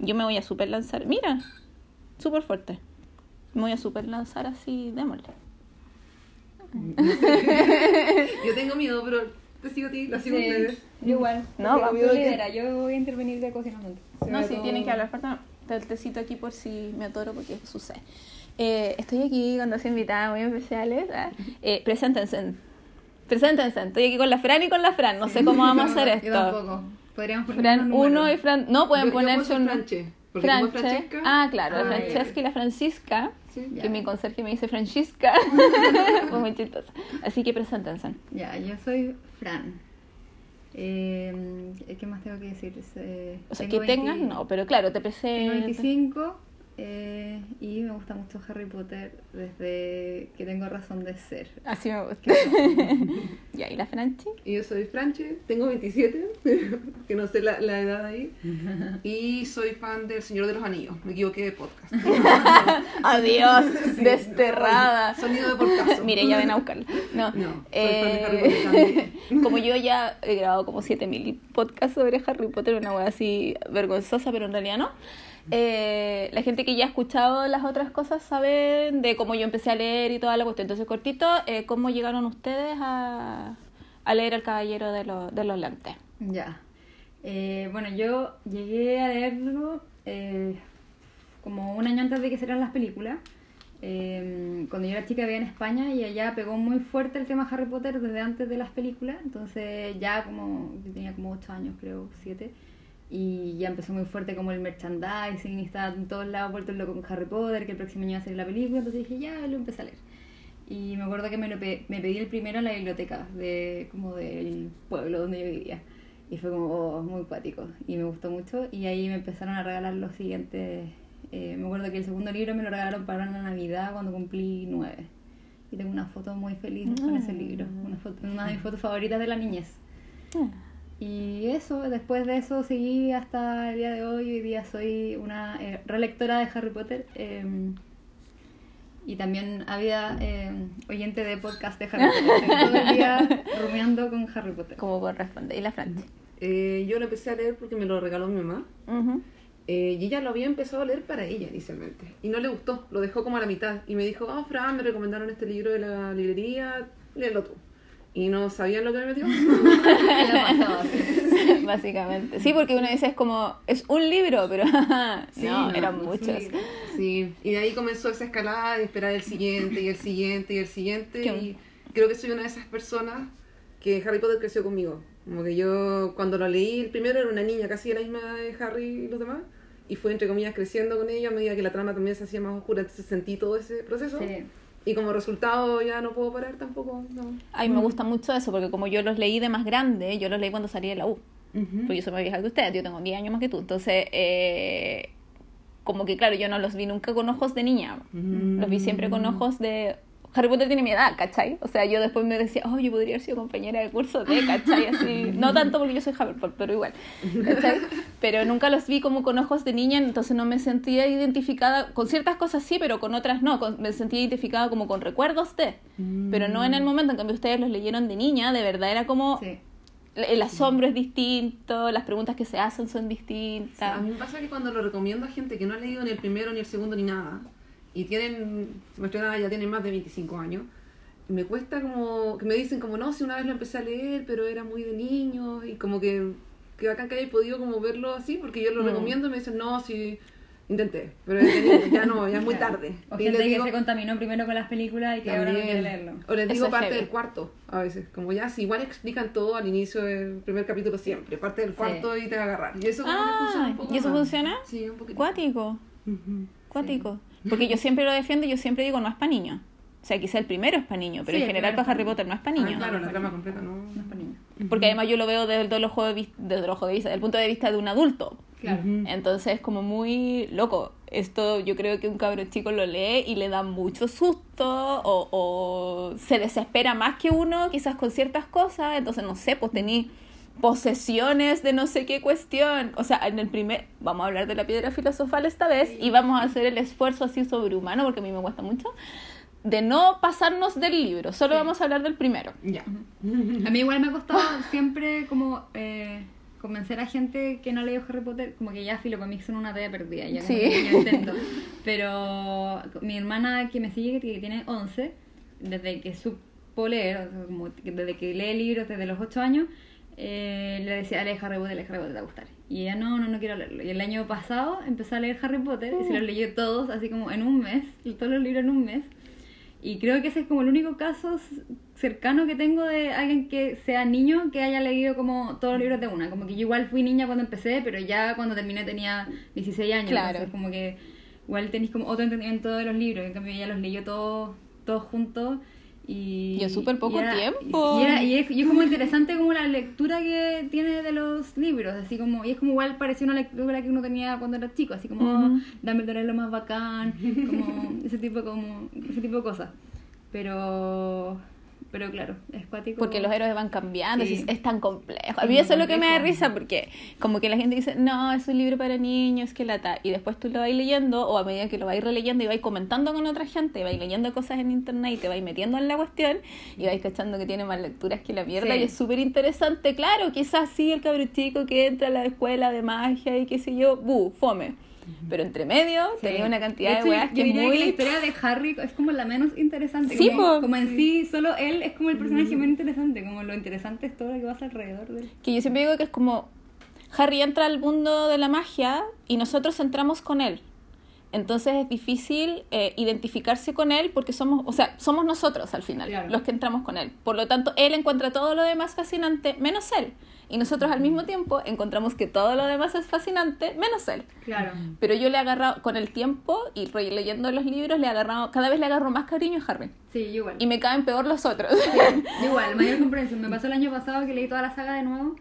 yo me voy a super lanzar. Mira, súper fuerte. Me voy a super lanzar así, démosle. Yo tengo miedo, pero te sigo a ti, la sigo a ustedes. Yo igual. No, No, tú pero- lidera, yo voy a intervenir de cocinamiento. No, sí, tienen que hablar. Falta el tecito aquí por si me atoro porque sucede. Eh, estoy aquí con dos invitadas muy especiales. ¿ah? Eh, preséntense. Preséntense. Estoy aquí con la Fran y con la Fran. No sé cómo vamos a hacer Yo esto. tampoco. Podríamos poner Fran unos números. 1 y Fran... No, pueden Yo- yo ponerse ser un... Franche, porque como es Franche. Francesca- Ah, claro, la Ah, ya, Francesca y la Francisca. Sí. Ya. Que mi conserje me dice Francisca. Fue muy chistoso. Así que preséntense. Ya, yo soy Fran. Eh, ¿Qué más tengo que decir? Eh, O sea, tengo que tengas, 20 no, pero claro, te Tengo presento. 25 eh, y me gusta mucho Harry Potter desde que tengo razón de ser. Así me gusta. ¿y la Franchi? Y yo soy Franche, tengo 27, que no sé la, la edad ahí. Y soy fan del Señor de los Anillos, me equivoqué de podcast. Adiós, desterrada. Sonido de podcast. Mire, ya ven a buscarla. No, No, soy eh, fan de Harry Potter como yo ya he grabado como 7000 podcasts sobre Harry Potter, una wea así vergonzosa, pero en realidad no. Eh, la gente que ya ha escuchado las otras cosas sabe de cómo yo empecé a leer y toda la cuestión. Entonces, cortito, eh, ¿cómo llegaron ustedes a, a leer El Caballero de, los de los Lentes? Ya. Eh, bueno, yo llegué a leerlo eh, como un año antes de que salieran las películas. Eh, cuando yo era chica vivía en España y allá pegó muy fuerte el tema Harry Potter desde antes de las películas. Entonces ya como, yo tenía como 8 años creo, 7. Y ya empezó muy fuerte como el merchandising y estaba en todos lados vuelto loco con Harry Potter, que el próximo año iba a salir la película. Entonces dije, ya, lo empecé a leer. Y me acuerdo que me, lo pe- me pedí el primero en la biblioteca de como del pueblo donde yo vivía. Y fue como oh, muy cuático. Y me gustó mucho. Y ahí me empezaron a regalar los siguientes. eh, me acuerdo que el segundo libro me lo regalaron para la Navidad cuando cumplí nueve. Y tengo una foto muy feliz con ese libro. Una, foto, una de mis fotos favoritas de la niñez. Y eso, después de eso seguí hasta el día de hoy. Hoy día soy una eh, relectora de Harry Potter. eh, y también había eh, oyente de podcast de Harry Potter. Todo el día rumiando con Harry Potter. ¿Cómo corresponde? ¿Y la Franchi? Eh, yo lo empecé a leer porque me lo regaló mi mamá. Eh, y ella lo había empezado a leer para ella inicialmente. Y no le gustó, lo dejó como a la mitad. Y me dijo, ah, Fran, me recomendaron este libro de la librería, léelo tú. Y no sabían lo que me metió. Básicamente. Sí, porque uno dice es como, es un libro, pero Sí, no, eran pues, muchos. sí. Sí, y de ahí comenzó esa escalada de esperar el siguiente y el siguiente y el siguiente. Qué- Y creo que soy una de esas personas que Harry Potter creció conmigo. Como que yo cuando lo leí, el primero era una niña casi de la misma edad de Harry y los demás. Y fue entre comillas creciendo con ella a medida que la trama también se hacía más oscura. Entonces sentí todo ese proceso. Sí. Y como resultado ya no puedo parar tampoco. No. Ay, me gusta mucho eso, porque como yo los leí de más grande, yo los leí cuando salí de la U. Porque yo soy más vieja que ustedes, yo tengo 10 años más que tú. Entonces, eh, como que claro, yo no los vi nunca con ojos de niña. Los vi siempre con ojos de... Harry Potter tiene mi edad, ¿cachai? O sea, yo después me decía, oh, yo podría haber sido compañera de curso de, ¿cachai? Así, no tanto porque yo soy Hufflepuff, pero igual, ¿cachai? Pero nunca los vi como con ojos de niña, entonces no me sentía identificada, con ciertas cosas sí, pero con otras no, con- me sentía identificada como con recuerdos de, pero no en el momento en cambio ustedes los leyeron de niña, de verdad era como... Sí. El asombro es distinto, las preguntas que se hacen son distintas. A mí me pasa que cuando lo recomiendo a gente que no ha leído ni el primero, ni el segundo, ni nada, y tienen, nuestra edad ya tienen más de 25 años, me cuesta como, que me dicen como, no, si una vez lo empecé a leer, pero era muy de niño, y como que, que bacán que hayáis podido como verlo así, porque yo lo Mm. recomiendo y me dicen, no, si intenté, pero ya no, ya es muy tarde. O Y gente les que digo- se contaminó primero con las películas y que ahora no También. quiere leerlo. O les Eso digo es parte del cuarto a veces, como ya, si igual explican todo al inicio del primer capítulo siempre, parte del cuarto y te va a agarrar. Y eso que funciona Ah, un poco ¿y eso más. funciona? Sí, un poquito. Cuático, Ujú. cuático. Porque yo siempre lo defiendo y yo siempre digo, no es para niños. O sea, quizá el primero es para niños, pero Sí, en general para Harry Potter no es para Ah, niños. claro, la trama completa no. No es para niños. Porque además yo lo veo desde el ojo de vista, desde el ojo de vista, desde el punto de vista de un adulto. Claro. Entonces es como muy loco. Esto yo creo que un cabrón chico lo lee y le da mucho susto o, o se desespera más que uno quizás con ciertas cosas. Entonces no sé, pues tení posesiones de no sé qué cuestión. O sea, en el primer, vamos a hablar de la piedra filosofal esta vez y vamos a hacer el esfuerzo así sobrehumano porque a mí me cuesta mucho de no pasarnos del libro. Solo Sí. vamos a hablar del primero. Ya. A mí igual me ha costado siempre como eh, convencer a gente que no ha leído Harry Potter, como que ya filo para mí son una talla perdida, ya Sí. yo intento. Pero mi hermana que me sigue, que tiene 11, desde que supo leer, o sea, como que desde que lee libros desde los 8 años, eh, le decía, lee Harry Potter, lee Harry Potter, te va a gustar. Y ella, no, no, no quiero leerlo. Y el año pasado empezó a leer Harry Potter y se los leyó todos, así como en un mes, todos los libros en un mes. Y creo que ese es como el único caso cercano que tengo de alguien que sea niño que haya leído como todos los libros de una. Como que yo igual fui niña cuando empecé, pero ya cuando terminé tenía 16 años. Claro. Entonces como que igual tenéis como otro entendimiento de los libros. En cambio ella los leyó todos todos juntos. Y, Y en súper poco y era- tiempo. Y, era- y es, y es como interesante como la lectura que tiene de los libros, así como, y es como igual parecía una lectura que uno tenía cuando era chico, así como, Ujú. oh, Dumbledore es lo más bacán, como ese tipo, como, ese tipo de cosas. Pero, pero claro, es cuático. Porque los héroes van cambiando, Sí. es, es tan complejo. A mí eso es lo que me da risa, porque como que la gente dice, no, es un libro para niños, que lata. Y después tú lo vas leyendo, o a medida que lo vais releyendo y vais comentando con otra gente, y vais leyendo cosas en internet y te vais metiendo en la cuestión, y vais cachando que tiene más lecturas que la mierda, Sí. y es súper interesante. Claro, quizás sí, el cabro chico que entra a la escuela de magia y qué sé yo, bu, fome. Pero entre medio Sí. tenía una cantidad de, hecho, weas yo que muy... que la historia de Harry es como la menos interesante. Sí, como, como en sí, solo él es como el personaje menos interesante. Como lo interesante es todo lo que pasa alrededor de él. que yo siempre digo que es como Harry entra al mundo de la magia y nosotros entramos con él. Entonces es difícil eh, identificarse con él porque somos, o sea, somos nosotros al final Claro. los que entramos con él. Por lo tanto, él encuentra todo lo demás fascinante menos él. Y nosotros al mismo tiempo encontramos que todo lo demás es fascinante menos él. Claro. Pero yo le he agarrado, con el tiempo y leyendo los libros, le he agarrado, cada vez le agarro más cariño a Harry. Sí, yo igual. Y me caen peor los otros. Igual, mayor comprensión. Me pasó el año pasado que leí toda la saga de nuevo.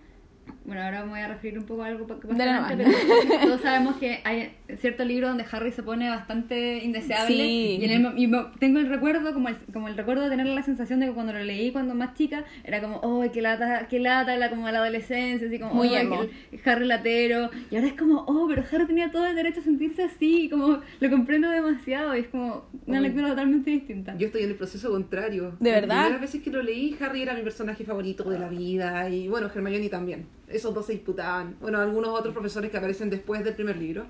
Bueno, ahora me voy a referir un poco a algo que antes, nomás. pero todos sabemos que hay cierto libro donde Harry se pone bastante indeseable. Sí. Y, en el y tengo el recuerdo, como el, como el recuerdo de tener la sensación de que cuando lo leí cuando más chica, era como, oh, qué lata, qué lata, la, como la adolescencia, así como, Muy oh, el Harry latero. Y ahora es como, oh, pero Harry tenía todo el derecho a sentirse así, y como lo comprendo demasiado. Y es como una Uy. lectura totalmente distinta. Yo estoy en el proceso contrario. ¿De Las verdad? primeras veces que lo leí, Harry era mi personaje favorito de la vida. Y bueno, Hermione también. Esos dos se disputaban. Bueno, algunos otros profesores que aparecen después del primer libro.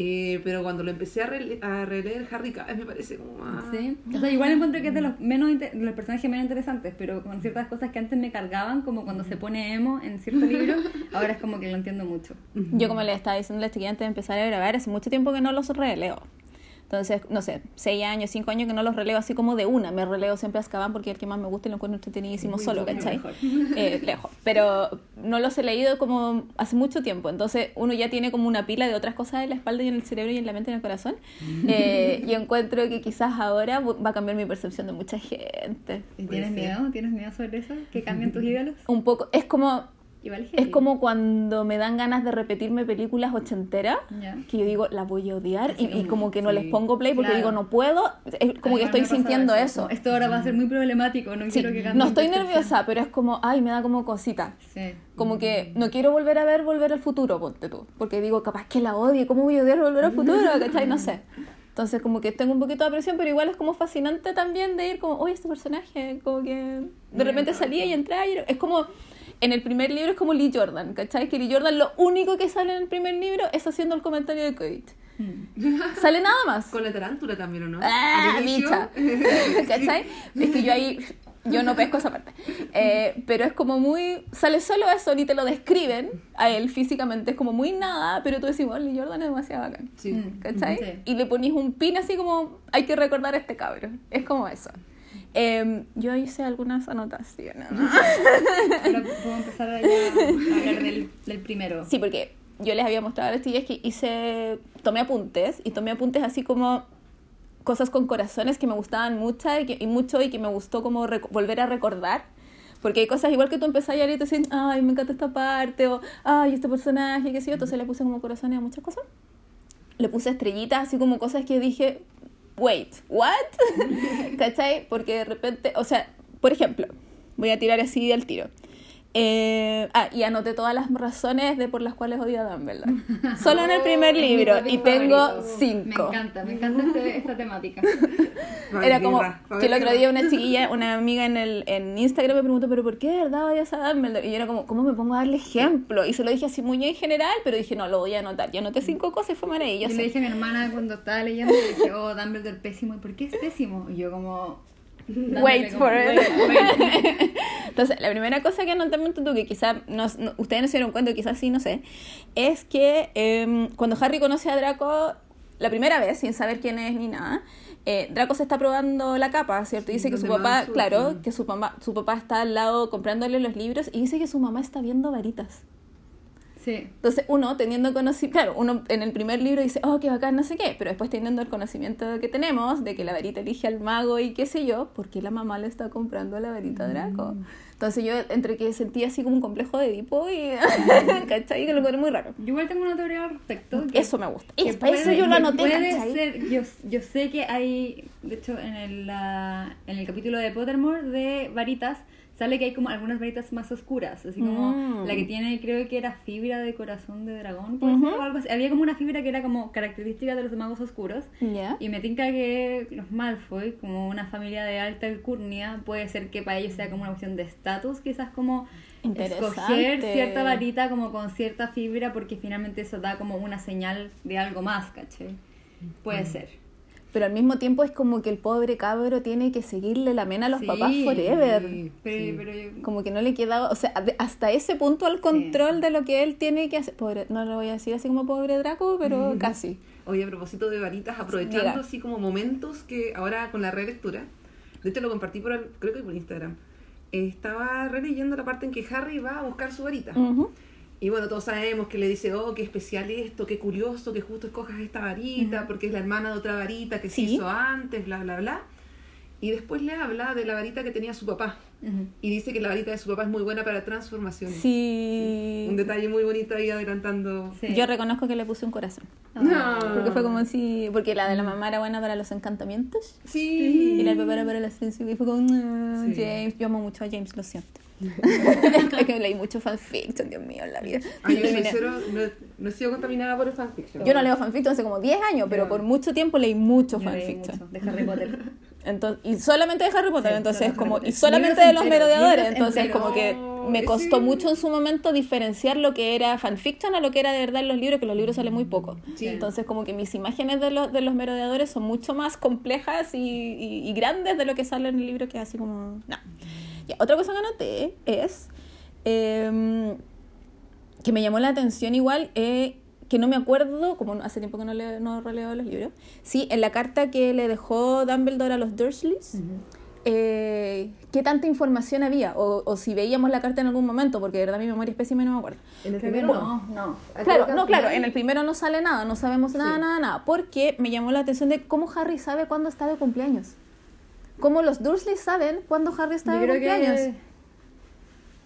Eh, pero cuando lo empecé a, rele- a releer, Harry cada vez me parece como más... Sí. O sea, igual encuentro que es de los menos de los personajes menos interesantes, pero con ciertas cosas que antes me cargaban, como cuando se pone emo en cierto libro, ahora es como que lo entiendo mucho. Yo como le estaba diciendo a la chiquilla antes de empezar a grabar, hace mucho tiempo que no los releo. Entonces, no sé, seis años, cinco años que no los releo así como de una. Me releo siempre a Azkaban porque es el que más me gusta y lo encuentro entretenidísimo Muy solo, ¿cachai? mejor. Eh, lejos. Pero no los he leído como hace mucho tiempo. Entonces, uno ya tiene como una pila de otras cosas en la espalda y en el cerebro y en la mente y en el corazón. Eh, y encuentro que quizás ahora va a cambiar mi percepción de mucha gente. ¿Y Puede ¿Tienes miedo? ¿Tienes miedo sobre eso? ¿Que cambien tus ídolos? Un poco, es como, Igual es heavy. como cuando me dan ganas de repetirme películas ochenteras. Ya. que yo digo, la voy a odiar y, y como que no Sí. les pongo play porque Claro. digo, no puedo, es como que estoy sintiendo eso. Como, Esto ahora va a ser muy problemático, no Sí, quiero que no estoy nerviosa, pero es como, ay, me da como cosita. Sí. Como que no quiero volver a ver Volver al Futuro, ponte tú. Porque digo, capaz que la odie, ¿cómo voy a odiar Volver al Futuro? ¿Cachai? No sé. Entonces como que tengo un poquito de presión, pero igual es como fascinante también de ir como, oye, este personaje, como que de repente salía y entraba y era- es como, en el primer libro es como Lee Jordan, ¿cachai? Que Lee Jordan lo único que sale en el primer libro es haciendo el comentario de Quidditch. Mm. Sale nada más. Con la tarántula también, ¿o no? ¡Ah, bicha! ¿Cachai? Es que yo ahí, yo no pesco esa parte. Eh, pero es como muy, sale solo eso, ni te lo describen a él físicamente, es como muy nada, pero tú decís, bueno, Lee Jordan es demasiado bacán. Sí. Mm. ¿Cachai? Sí. Y le ponís un pin así como, hay que recordar a este cabro. Es como eso. Eh, yo hice algunas anotaciones. Ahora puedo empezar a, ya a hablar del, del primero. Sí, porque yo les había mostrado a las tías que hice, tomé apuntes y tomé apuntes así como cosas con corazones que me gustaban mucho y, que- y mucho y que me gustó como volver a recordar. Porque hay cosas igual que tú empezás a leer y te dicen, ay, me encanta esta parte, o ay, este personaje, qué sé yo. Entonces le puse como corazones a muchas cosas. Le puse estrellitas, así como cosas que dije, wait, what? ¿Cachai? Porque de repente, o sea, por ejemplo, voy a tirar así al tiro. Eh, ah, y anoté todas las razones de por las cuales odio a Dumbledore. Solo en el primer libro. Y tengo favorito. cinco. Me encanta, me encanta este- esta temática. Era como que el otro día una chiquilla, una amiga en el en Instagram me preguntó, pero ¿por qué de verdad odias a Dumbledore? Y yo era como, ¿cómo me pongo a darle ejemplo? Y se lo dije así muy en general, pero dije, no, lo voy a anotar. Y anoté cinco cosas y fue Yo maravilloso. le dije a mi hermana cuando estaba leyendo, le dije, oh, Dumbledore pésimo. ¿Y por qué es pésimo? Y yo como... Wait for it. Entonces, la primera cosa que anoté en tú, que quizás no, no- ustedes no se dieron cuenta, quizás sí, no sé, es que em, cuando Harry conoce a Draco la primera vez, sin saber quién es ni nada, eh, Draco se está probando la capa, ¿cierto? Y dice que su papá, claro, que su papá, su papá está al lado comprándole los libros y dice que su mamá está viendo varitas. Sí. Entonces uno teniendo conocimiento, claro, uno en el primer libro dice, oh, qué bacán, no sé qué, pero después teniendo el conocimiento que tenemos de que la varita elige al mago y qué sé yo, ¿por qué la mamá le está comprando la varita a Draco? Entonces yo entre que sentía así como un complejo de Edipo y, ¿cachai? Que lo encontré muy raro. Yo igual tengo una teoría al respecto. que- Eso me gusta. que Es, para eso yo lo anoté, puede ¿cachai? ser- yo, yo sé que hay, de hecho, en el, la- en el capítulo de Pottermore de varitas, sale que hay como algunas varitas más oscuras, así como Mm. la que tiene, creo que era fibra de corazón de dragón, puede Ujú. ser, o algo así. Había como una fibra que era como característica de los magos oscuros. ¿Ya? Y me tinca que los Malfoy, como una familia de alta alcurnia, puede ser que para ellos sea como una cuestión de estatus, quizás como escoger cierta varita como con cierta fibra, porque finalmente eso da como una señal de algo más, ¿caché? Puede ser. Pero al mismo tiempo es como que el pobre cabro tiene que seguirle la mena a los Sí. papás forever. Sí, Pero, sí. pero Como que no le quedaba, o sea, hasta ese punto al control de lo que él tiene que hacer. Pobre, no lo voy a decir así como pobre Draco, pero casi. Oye, a propósito de varitas, aprovechando así como momentos que ahora con la relectura, de hecho lo compartí por, el- creo que por Instagram, estaba releyendo la parte en que Harry va a buscar su varita. Ujú. Y bueno, todos sabemos que le dice, oh, qué especial esto, qué curioso que justo escojas esta varita, porque es la hermana de otra varita que se hizo antes, bla, bla, bla. Y después le habla de la varita que tenía su papá. Y dice que la varita de su papá es muy buena para transformaciones. Sí. Un detalle muy bonito ahí adelantando. Sí. Yo reconozco que le puse un corazón. Ah. Porque fue como si. Porque la de la mamá era buena para los encantamientos. Sí. Y la del papá era para la ciencia. Y fue como. "No, Sí. James. Yo amo mucho a James, lo siento. es que leí mucho fanfiction, Dios mío, en la vida. Ay, yo no, no he sido contaminada por el fanfiction. Yo no leo fanfiction hace como 10 años, pero por mucho tiempo leí mucho fanfiction. mucho de Harry Potter. Entonces, y solamente de Harry Potter, Sí, entonces como y solamente de los merodeadores, entonces enteros. como que me costó mucho en su momento diferenciar lo que era fanfiction a lo que era de verdad en los libros, que los libros salen muy poco. Sí. Entonces como que mis imágenes de los de los merodeadores son mucho más complejas y, y- y grandes de lo que sale en el libro, que es así como no. Ya, otra cosa que anoté es em, que me llamó la atención igual eh, que no me acuerdo, como hace tiempo que no, le, no releo los libros, sí, en la carta que le dejó Dumbledore a los Dursleys, eh, qué tanta información había, o, o si veíamos la carta en algún momento, porque de verdad mi memoria es pésima y no me acuerdo. En el primero no, no. Claro, no, claro, en el primero no sale nada, no sabemos nada, nada, nada, porque me llamó la atención de cómo Harry sabe cuándo está de cumpleaños. Cómo los Dursleys saben cuándo Harry está Yo de cumpleaños que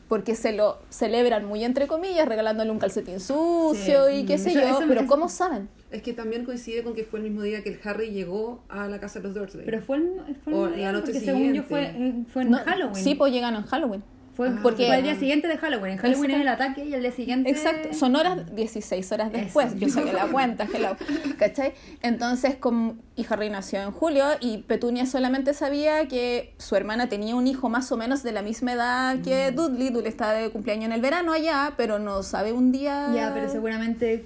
porque se lo celebran muy entre comillas, regalándole un calcetín sucio Sí. y qué sé Eso- yo, eso- pero eso- ¿cómo saben? Es que también coincide con que fue el mismo día que el Harry llegó a la casa de los Dursley. Pero fue el, fue el O mismo día, la noche porque según yo fue, en No, Halloween. Sí, pues llegan en Halloween. Fue, Ah. porque fue el día siguiente de Halloween. En Halloween es el ataque y el día siguiente. Exacto, son horas 16 horas después, Eso. yo saqué la cuenta, hello, ¿cachai? Entonces, como, y Harry nació en julio y Petunia solamente sabía que su hermana tenía un hijo más o menos de la misma edad que Mm. Dudley, Dudley está de cumpleaños en el verano allá, pero no sabe un día... Ya, pero seguramente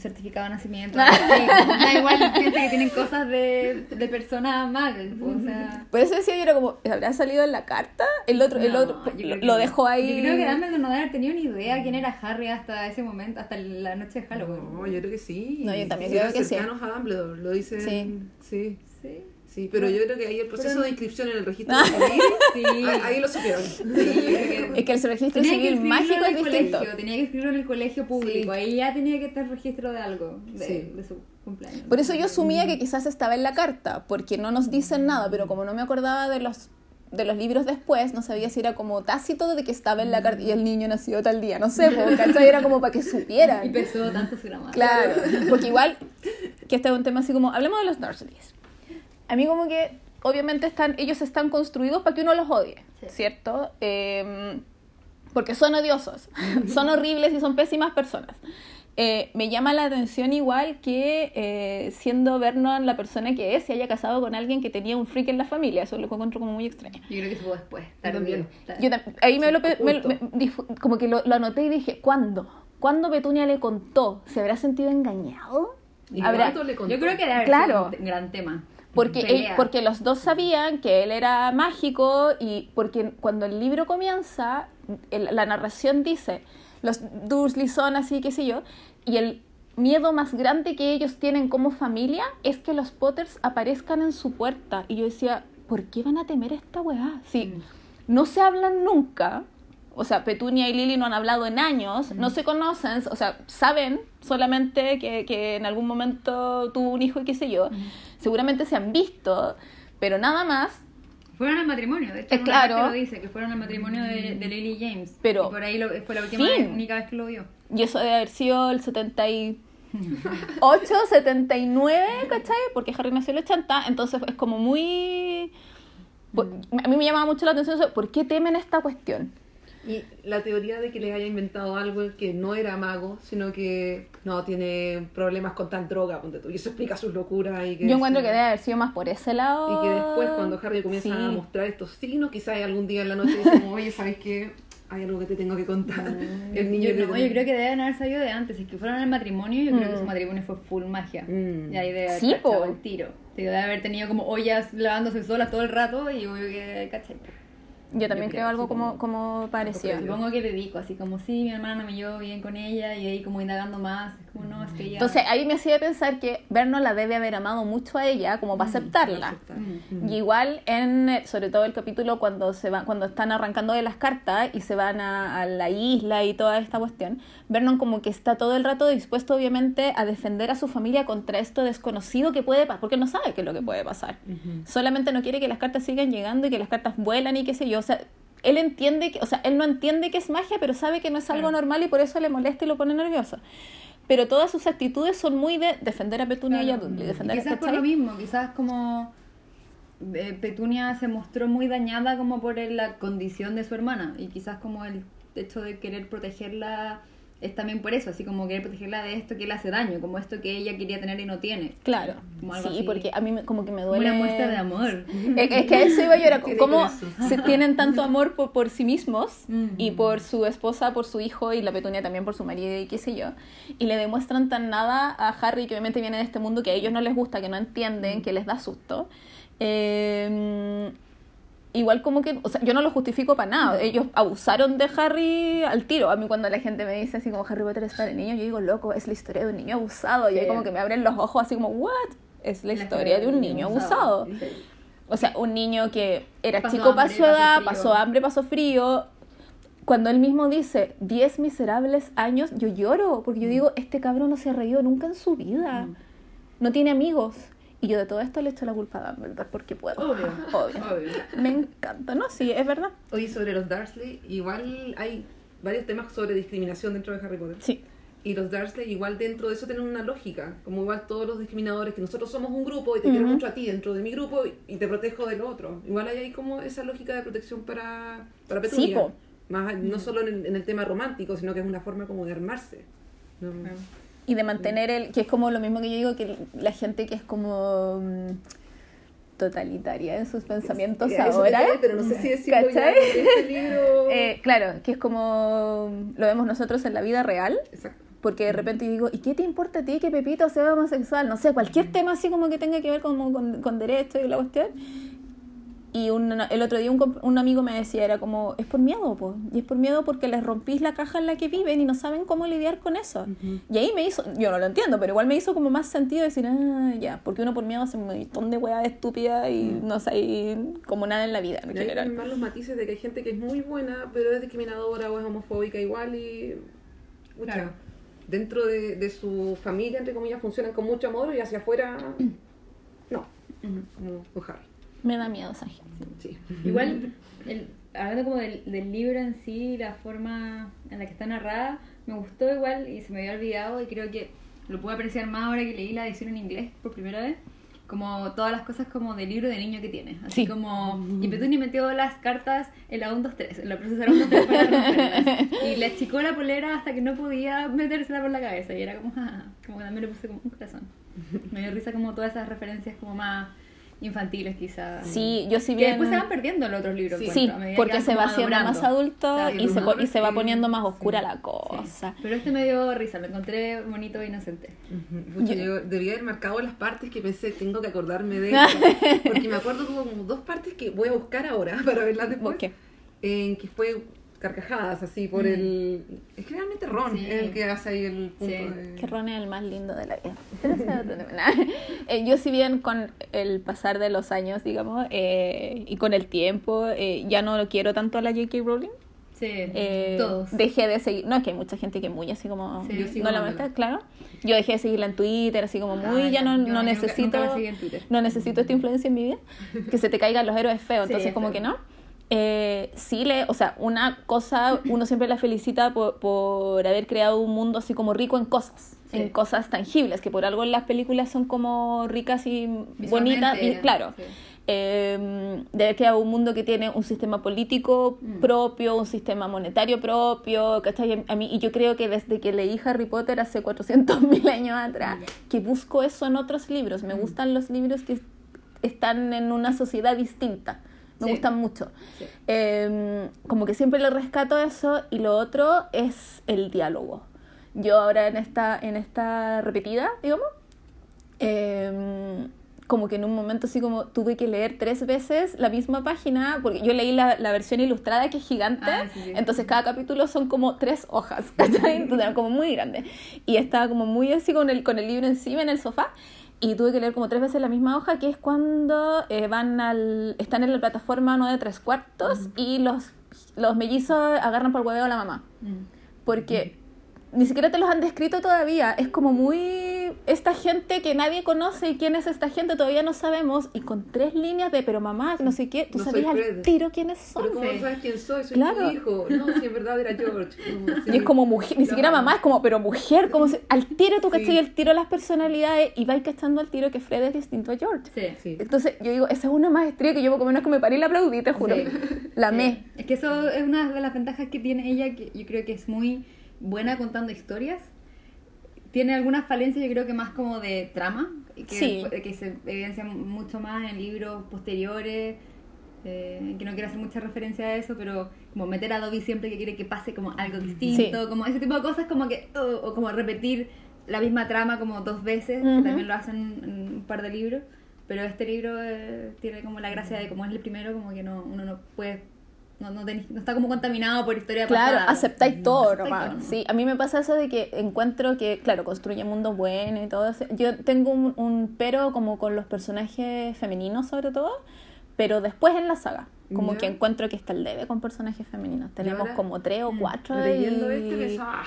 certificado de nacimiento. sí, da igual, piensa que tienen cosas de, de persona mal. O sea. Por eso decía yo, era como, ¿habrá salido en la carta? El otro, el no, otro yo creo que lo dejó ahí... Yo creo que Dumbledore no debe haber tenido ni idea quién era Harry hasta ese momento, hasta la noche de Halloween. No, yo creo que sí. No, yo también Sí, creo que sí. a Dumbledore, lo dicen. Sí. Sí. Sí. Sí, pero yo creo que ahí el proceso Pero no- de inscripción en el registro civil, Sí. ahí, lo supieron. Sí, que- Es que el registro Tenía civil mágico es el distinto. colegio, tenía que escribirlo en el colegio público. Sí. Ahí ya tenía que estar registro de algo, de, Sí. de su cumpleaños. Por eso yo asumía que quizás estaba en la carta, porque no nos dicen nada, pero como no me acordaba de los de los libros después, no sabía si era como tácito de que estaba en la carta y el niño nació tal día, no sé, porque era como para que Y supieran. pesó tantos gramos. Claro, porque igual, que este es un tema así como, hablemos de los Dursleys. A mí como que, obviamente, están ellos están construidos para que uno los odie, Sí. ¿cierto? Eh, porque son odiosos, son horribles y son pésimas personas. Eh, me llama la atención igual que eh, siendo Vernon la persona que es, se haya casado con alguien que tenía un freak en la familia. Eso lo encuentro como muy extraño. Yo creo que fue después. También. Yo tam- ahí me lo, me- me- como que lo, lo anoté y dije, ¿cuándo? ¿Cuándo Petunia le contó? ¿Se habrá sentido engañado? ¿Y Habrá- cuánto le contó? Yo creo que haber Claro. un gran tema. Porque, él- porque los dos sabían que él era mágico y porque cuando el libro comienza, el- la narración dice, los Dursley son así, qué sé yo, y el miedo más grande que ellos tienen como familia es que los Potters aparezcan en su puerta. Y yo decía, ¿por qué van a temer esta weá? Si no se hablan nunca, o sea, Petunia y Lily no han hablado en años, no se conocen, o sea, saben solamente que, que en algún momento tuvo un hijo y qué sé yo. Seguramente se han visto, pero nada más. Fueron al matrimonio, de hecho, Eh, una claro. parte lo dice, que fueron al matrimonio de, de Lily James. Pero- Y por ahí lo- fue la última vez- única vez que lo vio. Y eso debe haber sido el 78, 79, ¿cachai? Porque Harry nació en el 80, entonces es como muy... por- A mí me llamaba mucho la atención eso, ¿por qué temen esta cuestión? Y la teoría de que les haya inventado algo que no era mago, sino que no tiene problemas con tal droga, ponte tú, y eso explica sus locuras. Y que Yo encuentro sí. que debe haber sido más por ese lado. Y que después, cuando Harry comienza Sí. a mostrar estos signos, quizás algún día en la noche dice, como, oye, ¿sabes qué? Hay algo que te tengo que contar. El niño yo, no, yo creo que deben haber salido de antes. Si es que fueron al matrimonio, yo creo que Mm. su matrimonio fue full magia. Mm. Y ahí debe haber Sí, el tiro. Debe haber tenido como ollas lavándose solas todo el rato y obvio que cachai. Yo también Yo creo creo, algo como, supongo. como parecido. Supongo que dedico, así como sí, mi hermana me llevó bien con ella y ahí como indagando más. Es como no, es que. Entonces ahí me hacía pensar que Vernon la debe haber amado mucho a ella como para aceptarla. aceptar. Mm. Y igual en sobre todo el capítulo cuando se van cuando están arrancando de las cartas y se van a, a la isla y toda esta cuestión, Vernon como que está todo el rato dispuesto obviamente a defender a su familia contra esto desconocido que puede pasar, porque él no sabe qué es lo que puede pasar. Solamente no quiere que las cartas sigan llegando y que las cartas vuelan y qué sé yo, o sea, él entiende que, o sea, él no entiende que es magia, pero sabe que no es algo normal y por eso le molesta y lo pone nervioso. Pero todas sus actitudes son muy de defender a Petunia y a Claro. Dudley, Y defender quizás por ¿cachai? lo mismo, quizás como eh, Petunia se mostró muy dañada como por la condición de su hermana y quizás como el hecho de querer protegerla es también por eso, así como querer protegerla de esto que le hace daño, como esto que ella quería tener y no tiene. Claro, Como algo sí, así. porque a mí me- como que me Como duele... una muestra de amor. Es, es que a eso iba yo, era corazón. se tienen tanto amor por, por sí mismos Mm. y por su esposa, por su hijo y la Petunia también por su marido y qué sé yo. Y le demuestran tan nada a Harry, que obviamente viene de este mundo que a ellos no les gusta, que no entienden, que les da susto. Eh, igual como que, o sea, yo no lo justifico para nada. Ellos abusaron de Harry al tiro. A mí cuando la gente me dice así como Harry Potter es para niños, yo digo, loco, es la historia de un niño abusado. Y ahí como que me abren los ojos así como, what? Es la historia de un niño abusado. O sea, un niño que era Pasó chico para su edad, pasó hambre, pasó frío. Cuando él mismo dice 10 miserables años, yo lloro, porque Mm. yo digo, este cabrón no se ha reído nunca en su vida. No tiene amigos. Y yo de todo esto le echo la culpa a Dumbledore, porque puedo. Obvio. Obvio. Obvio. Me encanta, ¿no? Sí, es verdad. Oye, sobre los Dursley, igual hay varios temas sobre discriminación dentro de Harry Potter. Sí. Y los Dursley igual dentro de eso tienen una lógica, como igual todos los discriminadores, que nosotros somos un grupo y te quiero Ujú. mucho a ti dentro de mi grupo y, te protejo del otro. Igual hay ahí como esa lógica de protección para, para Sí, Petunia. po. Más, no solo en, en el tema romántico, sino que es una forma como de armarse. ¿no? Y de mantener el, que es como lo mismo que yo digo, que la gente que es como mm, totalitaria en sus pensamientos ahora. pero no sé si decirlo ya este libro. Eh, claro, que es como lo vemos nosotros en la vida real, Exacto. porque de repente digo, ¿y qué te importa a ti que Pepito sea homosexual? No sé, cualquier tema así como que tenga que ver con, con, con derecho y la cuestión. Y un- el otro día un, un amigo me decía, era como, es por miedo, po. y es por miedo porque les rompís la caja en la que viven y no saben cómo lidiar con eso. Ujú. Y ahí me hizo, yo no lo entiendo, pero igual me hizo como más sentido decir, ah, ya, porque uno por miedo hace un montón de weas estúpidas y no sabe como nada en la vida en general. tienen más los matices de que hay gente que es muy buena, pero es discriminadora o es homofóbica igual y... pucha, Claro. Dentro de, de su familia, entre comillas, funcionan con mucho amor y hacia afuera... No, como con Harry. Me da miedo esa gente. Sí. Igual, el, hablando como del, del libro en sí, la forma en la que está narrada, me gustó igual y se me había olvidado y creo que lo puedo apreciar más ahora que leí la edición en inglés por primera vez. como todas las cosas como de libro de niño que tiene. Así Sí. como, y Petuni metió las cartas en la 1, 2, 3, en la procesora 1, 2, 3 para romperlas. Y le achicó la polera hasta que no podía metérsela por la cabeza. Y era como, ah, como que también le puse como un corazón. Me dio risa como todas esas referencias como más infantiles quizás. Sí, yo si Que bien... después se van perdiendo los otros libros. Sí. Sí, que porque se va haciendo más adulto Claro, y, se, po- y se va Sí. poniendo más oscura Sí. la Sí. cosa. Pero este me dio risa, lo encontré bonito e inocente. Pucha, Yo- yo debía haber marcado las partes que pensé, tengo que acordarme de esto, porque me acuerdo que hubo como dos partes que voy a buscar ahora para verlas después, ¿Por qué? en que fue carcajadas así por Mm. el... Es que realmente Ron Sí. es el que hace ahí el punto Sí. de... Que Ron es el más lindo de la vida. Pero ese es otro tema. Nah. Eh, yo si bien con el pasar de los años, digamos, eh, y con el tiempo, eh, ya no lo quiero tanto a la J.K. Rowling. Sí, Eh, todos. Dejé de seguir, no es que hay mucha gente que muy así como Sí. No la molesta, claro. Yo dejé de seguirla en Twitter, así como muy, Ah, ya no, no nunca- necesito nunca no necesito esta influencia en mi vida, que se te caigan los héroes feos, Sí, entonces es como feo. que no. Eh, sí le, o sea, una cosa, uno siempre la felicita por, por haber creado un mundo así como rico en cosas, Sí. en cosas tangibles, que por algo las películas son como ricas y bonitas, y claro. sí. Eh, de haber creado un mundo que tiene un sistema político Mm. propio, un sistema monetario propio, ¿cachai? A mí, y yo creo que desde que leí Harry Potter hace 400.000 años atrás, que busco eso en otros libros. Me Mm. gustan los libros que están en una sociedad distinta. Me Sí. gustan mucho. Sí. Eh, como que siempre le rescato eso. Y lo otro es el diálogo. Yo ahora en esta, en esta repetida, digamos, eh, como que en un momento así como tuve que leer tres veces la misma página, porque yo leí la, la versión ilustrada que es gigante, Ah, sí, sí. entonces cada capítulo son como tres hojas, entonces como muy grande. Y estaba como muy así con el, con el libro encima en el sofá. Y tuve que leer como tres veces la misma hoja, que es cuando eh, van al, están en la plataforma 9 de tres cuartos y los, los mellizos agarran por el hueveo a la mamá Mm. porque ni siquiera te los han descrito todavía. Es como muy esta gente que nadie conoce y quién es esta gente todavía no sabemos y con tres líneas de pero mamá, no sé qué, tú No sabías al tiro quiénes son. Pero ¿cómo Sí. sabes quién soy? Soy Claro. tu hijo. No, si en verdad era George. Como así. Y es como mujer, ni siquiera mamá, es como, pero mujer, como si- al tiro tú Sí. cachai el tiro las personalidades y vais cachando al tiro que Fred es distinto a George. Sí. Sí. Entonces yo digo, esa es una maestría que yo por lo menos que me paré y la aplaudí, te juro. Sí. La amé. Es que eso es una de las ventajas que tiene ella, que yo creo que es muy buena contando historias. Tiene algunas falencias, yo creo que más como de trama, que, Sí. que se evidencia mucho más en libros posteriores, eh, que no quiero hacer mucha referencia a eso, pero como meter a Dobby siempre que quiere que pase como algo distinto, como ese tipo de cosas como que, oh, o como repetir la misma trama como dos veces, Ujú. que también lo hacen en un par de libros, pero este libro eh, tiene como la gracia de como es el primero, como que no, uno no puede, no, no, tenés- no está como contaminado por historia Claro, pasada. aceptáis todo nomás. todo, ¿no? Sí, a mí me pasa eso de que encuentro que, claro, construye mundos buenos y todo eso. Yo tengo un, un pero como con los personajes femeninos sobre todo, pero después en la saga. Como que encuentro que está el debe con personajes femeninos. Tenemos ahora, como tres o mm, cuatro Leyendo y... este pensaba, ah,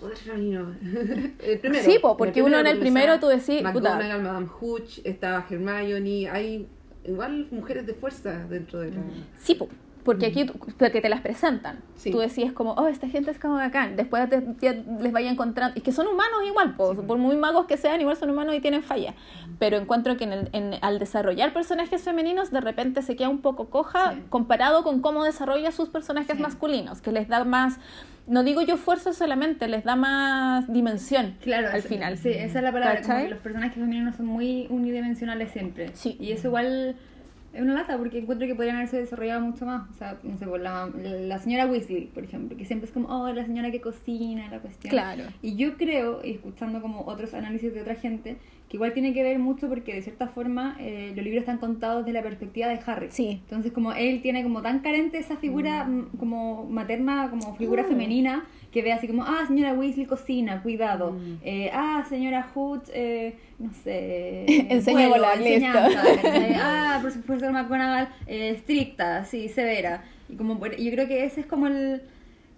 poder femenino. el primero. Sí, po, porque uno en el primero tú decís. McGonagall, Madame Hooch, estaba Hermione, hay igual mujeres de fuerza dentro de la... Sí, po, porque aquí porque te las presentan. Sí. Tú decías como, oh, esta gente es como bacán. Después te- ya les vaya encontrando. Y que son humanos igual, po, por muy magos que sean, igual son humanos y tienen fallas. Pero encuentro que en el- en- al desarrollar personajes femeninos, de repente se queda un poco coja Sí. comparado con cómo desarrolla sus personajes Sí. masculinos, que les da más. No digo yo fuerza solamente, les da más dimensión Claro, al eso- final. Sí, esa es la palabra. Como que los personajes femeninos son muy unidimensionales siempre. Sí. Y eso igual es una lata porque encuentro que podrían haberse desarrollado mucho más. O sea, no sé, por la, la señora Weasley, por ejemplo, que siempre es como, oh, la señora que cocina, la cuestión. Claro. Y yo creo, y escuchando como otros análisis de otra gente, que igual tiene que ver mucho porque de cierta forma eh, los libros están contados desde la perspectiva de Harry. Sí. Entonces como él tiene como tan carente esa figura mm, como materna, como figura Mm. femenina, que ve así como, ah, señora Weasley cocina, cuidado. Mm. Eh, ah, señora Hood, eh, no sé. Enseña a volar, enseñanza, ah, por profesor McGonagall, eh, estricta, sí, severa. Y como yo creo que ese es como el,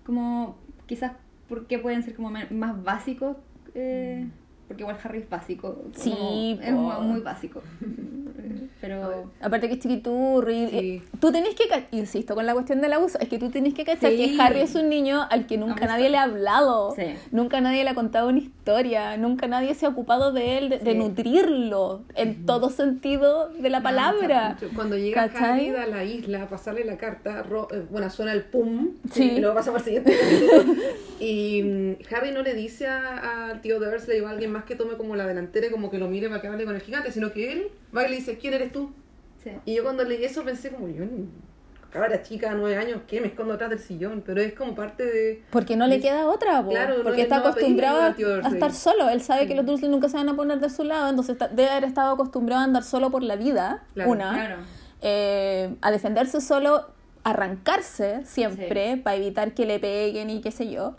como quizás porque pueden ser como más básicos, eh, porque igual Harry es básico. Sí, es muy, muy básico. Pero... Aparte que es chiquiturro y, Sí. tú tenés que, insisto con la cuestión del abuso, es que tú tenés que cachar Sí. que Harry es un niño al que nunca nadie le ha hablado, Sí. nunca nadie le ha contado una historia, nunca nadie se ha ocupado de él, de, de nutrirlo en todo sentido de la palabra. Cuando llega ¿Cachai? Hagrid a la isla a pasarle la carta, Ro- eh, bueno, suena el pum, Sí. y luego pasa por el siguiente y mm, Harry no le dice a- al tío Dursley o a alguien más que tome como la delantera y como que lo mire para que hable con el gigante, sino que él va y le dice, ¿quién eres tú? Sí. Y yo cuando leí eso pensé como, yo cabra chica, nueve años, ¿qué? Me escondo atrás del sillón, pero es como parte de... Porque no le queda otra, po, Claro, no porque está a pedirle acostumbrado a, estar solo. Él sabe que los Dursley nunca se van a poner de su lado, entonces está- debe haber estado acostumbrado a andar solo por la vida, Claro. una, Claro. eh, a defenderse solo, arrancarse siempre para evitar que le peguen y qué sé yo.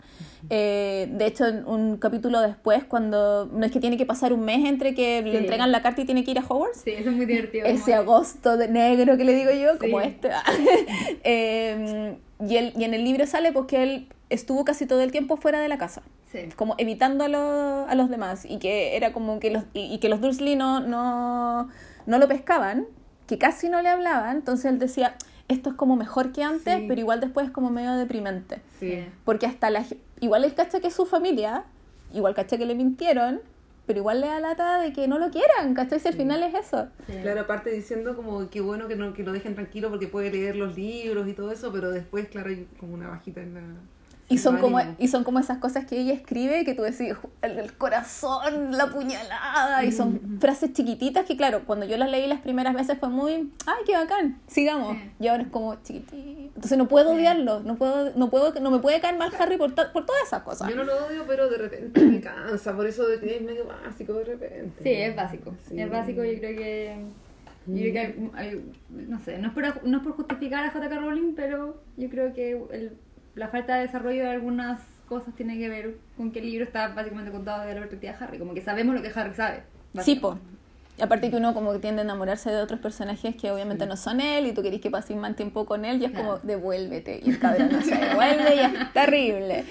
Eh, de hecho, en un capítulo después, cuando no es que tiene que pasar un mes entre que le entregan la carta y tiene que ir a Hogwarts, Sí, eso es muy divertido. ese agosto de negro que le digo yo, como este. Eh, y, él, y en el libro sale porque él estuvo casi todo el tiempo fuera de la casa, Sí. como evitando a, los- a los demás, y que era como que los, y, y que los Dursley no, no, no lo pescaban, que casi no le hablaban, entonces él decía, esto es como mejor que antes, Sí. pero igual después es como medio deprimente, Sí. porque hasta la... Igual él cacha que es su familia, igual cacha que le mintieron, pero igual le da lata de que no lo quieran, ¿cachai? Si al final es eso. Sí. Claro, aparte diciendo como que bueno que, no, que lo dejen tranquilo porque puede leer los libros y todo eso, pero después, claro, hay como una bajita en la... Y son, como, y son como esas cosas que ella escribe que tú decís, el, el corazón, la puñalada, y son frases chiquititas que, claro, cuando yo las leí las primeras veces fue muy, ay, qué bacán, sigamos. Sí. Y ahora es como chiquitito. Entonces no puedo Sí. odiarlo, no puedo, no puedo, no me puede caer mal Harry por, to- por todas esas cosas. Yo no lo odio, pero de repente me cansa, por eso es medio básico de repente. Sí, es básico. Sí. Es básico, yo creo que. Yo creo que hay- hay- no sé, no es, por, no es por justificar a J.K. Rowling, pero yo creo que el- la falta de desarrollo de algunas cosas tiene que ver con que el libro está básicamente contado desde la perspectiva de Harry, como que sabemos lo que Harry sabe. Sí, po. aparte que uno como que tiende a enamorarse de otros personajes que obviamente no son él y tú querés que pases más tiempo con él y es como Claro. devuélvete y el cabrón no se devuelve y es terrible.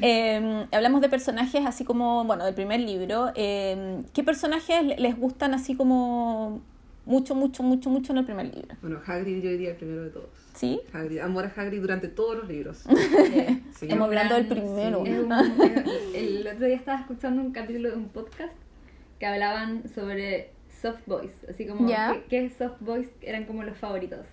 Eh, hablamos de personajes así como, bueno, del primer libro. Eh, ¿Qué personajes le- les gustan así como mucho, mucho, mucho, mucho en el primer libro? Bueno, Hagrid yo diría el primero de todos. ¿Sí? Hagrid, amor a Hagrid durante todos los libros. Sí. Sí. Estamos hablando del primero. Un- es- el otro día estaba escuchando un capítulo de un podcast que hablaban sobre soft boys, así como. ¿qué, qué soft boys eran como los favoritos.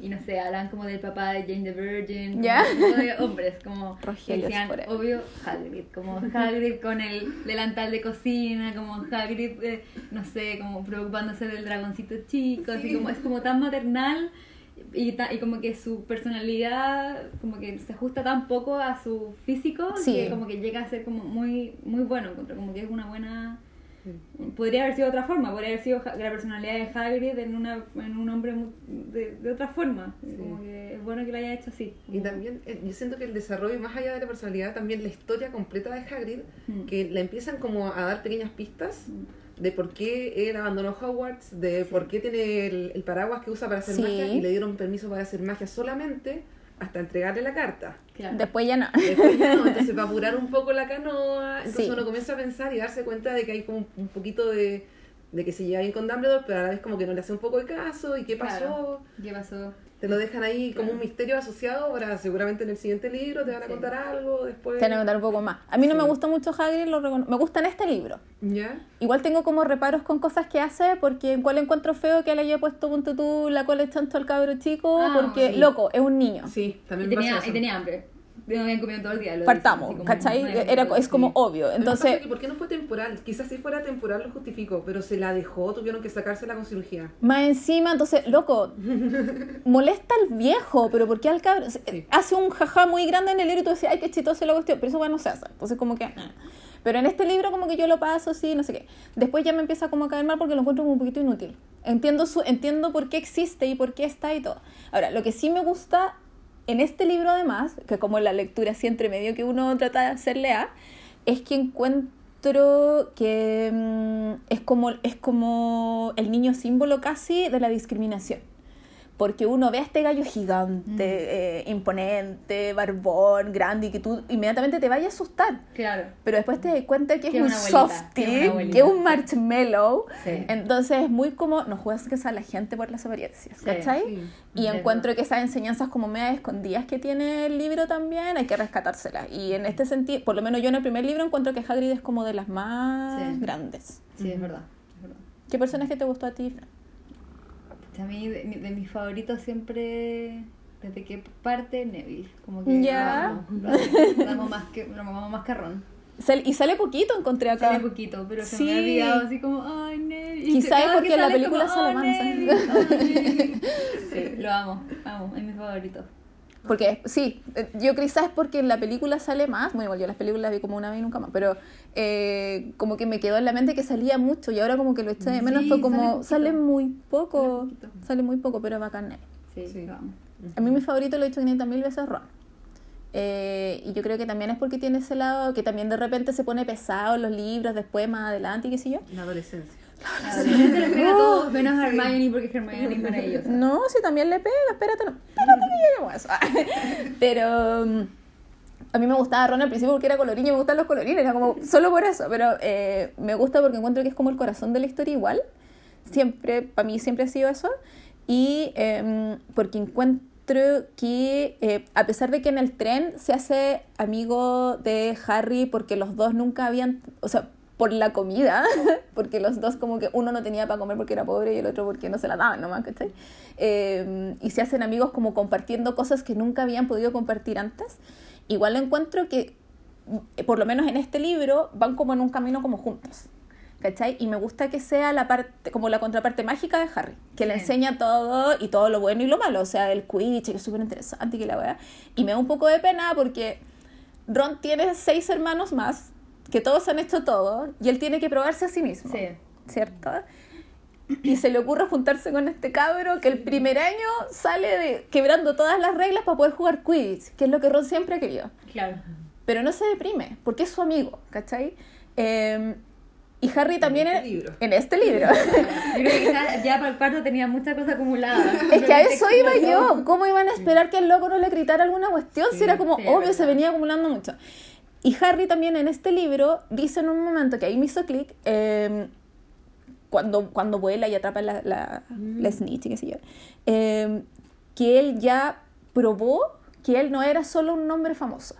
Y no sé, hablaban como del papá de Jane the Virgin, como Ya. un poco de hombres, como decían, obvio Hagrid, como Hagrid con el delantal de cocina, como Hagrid, eh, no sé, como preocupándose del dragoncito chico, así Sí. como es como tan maternal y, ta- y como que su personalidad como que se ajusta tan poco a su físico Sí. que como que llega a ser como muy muy bueno como que es una buena podría haber sido de otra forma podría haber sido la personalidad de Hagrid en una en un hombre mu- de, de otra forma como que es bueno que lo haya hecho así Y también, eh, yo siento que el desarrollo, más allá de la personalidad, también la historia completa de Hagrid, Mm. que le empiezan como a dar pequeñas pistas de por qué él abandonó Hogwarts, de por qué tiene el, el paraguas que usa para hacer Sí. magia y le dieron permiso para hacer magia solamente hasta entregarle la carta. claro Después ya no. Después ya no, entonces para apurar un poco la canoa, entonces Sí. uno comienza a pensar y darse cuenta de que hay como un, un poquito de, de que se lleva bien con Dumbledore, pero a la vez como que no le hace un poco de caso y qué pasó. Claro. qué pasó Te lo dejan ahí como un misterio asociado para seguramente en el siguiente libro te van a Sí. contar algo después. Te van a contar un poco más. A mí no me gusta mucho Hagrid, lo recono- me gusta en este libro. ¿Ya? Igual tengo como reparos con cosas que hace, porque en cual encuentro feo que le haya puesto punto tú la cola chancho al cabro chico, Ah, porque, sí. loco, es un niño. Sí, y también tenía, pasa eso. y tenía hambre no habían comido todo el día Partamos, dicen, ¿cachai? Era, comido es como Sí. obvio. Entonces, que ¿Por qué no fue temporal? Quizás si fuera temporal lo justifico, pero se la dejó, tuvieron que sacársela con cirugía. más encima, entonces, loco, molesta al viejo, pero ¿por qué al cabro? Sí. Hace un jaja muy grande en el libro y tú decís, ay, qué chistoso la cuestión, pero eso bueno no se hace. Entonces, como que. eh. Pero en este libro, como que yo lo paso, sí, no sé qué. Después ya me empieza como a caer mal porque lo encuentro como un poquito inútil. Entiendo, su, entiendo por qué existe y por qué está y todo. Ahora, lo que sí me gusta en este libro, además, que como la lectura así entre medio que uno trata de hacerle a, es que encuentro que mm, es, como, es como el niño símbolo casi de la discriminación. Porque uno ve a este gallo gigante, Mm. eh, imponente, barbón, grande, y que tú inmediatamente te vayas a asustar. Claro. Pero después te das cuenta que es un softie, que es, un marshmallow. Sí. Entonces es muy como, no juzgues a la gente por las apariencias, Sí, ¿cachai? sí. Y Es encuentro que esas enseñanzas como medio escondidas que tiene el libro también hay que rescatárselas. Y en este sentido, por lo menos yo en el primer libro encuentro que Hagrid es como de las más Sí. grandes. Sí, es verdad. es verdad. ¿Qué personaje te gustó a ti, Fran? A mí, de, de mis favoritos siempre, desde que parte, Neville. Como que Ya. amo más que, lo a Ron. Sal- y sale poquito, encontré acá. Sale poquito, pero se Sí. me ha olvidado así como, ay, Neville. Y Quizá cada es porque que en la película como, sale "Oh, más, Neville, oh, Neville". Sí, lo amo, amo, es mi favorito. Porque sí, eh, yo quizás es porque en la película sale más, bueno, igual yo las películas las vi como una vez y nunca más, pero eh, como que me quedó en la mente que salía mucho y ahora como que lo eché de menos, Sí, fue como, sale muy poco, Sale muy poco, pero bacán. él. Sí, Sí. amo. A mí mi favorito lo he dicho 500 mil veces Ron. Eh, y yo creo que también es porque tiene ese lado que también de repente se pone pesado en los libros, después más adelante y qué sé yo. La adolescencia. La adolescencia le pega a todos, menos a Hermione porque Hermione es maravillosa. No, si también le pega, espérate, no, espérate que lleguemos a eso. Pero mm, a mí me gustaba Ron al principio porque era colorín y me gustan los colorines, era como solo por eso. Pero eh, me gusta porque encuentro que es como el corazón de la historia igual. Siempre, para mí siempre ha sido eso. Y em, porque encuentro que eh, a pesar de que en el tren se hace amigo de Harry porque los dos nunca habían, o sea, por la comida, porque los dos como que uno no tenía para comer porque era pobre y el otro porque no se la daban nomás, ¿cachai? Eh, y se hacen amigos como compartiendo cosas que nunca habían podido compartir antes. Igual encuentro que, eh, por lo menos en este libro, van como en un camino como juntos. ¿Cachai? Y me gusta que sea la parte, como la contraparte mágica de Harry, que le Sí. enseña todo y todo lo bueno y lo malo, o sea, el Quidditch, que es súper interesante y que la weá. Y me da un poco de pena porque Ron tiene seis hermanos más, que todos han hecho todo, y él tiene que probarse a sí mismo. Sí. ¿Cierto? Y se le ocurre juntarse con este cabro que el primer año sale de, quebrando todas las reglas para poder jugar Quidditch, que es lo que Ron siempre ha querido. Claro. Pero no se deprime, porque es su amigo, ¿cachai? Eh, y Harry también... este en- libro. En este libro. Yo creo que quizás ya para el cuarto tenía mucha cosa acumulada. Es que a eso iba yo. ¿Cómo iban a esperar que el loco no le gritara alguna cuestión? si era como sí, obvio, verdad. se venía acumulando mucho. Y Harry también en este libro dice en un momento que ahí me hizo clic, eh, cuando, cuando vuela y atrapa la, la, la snitch y qué sé yo, eh, que él ya probó que él no era solo un nombre famoso.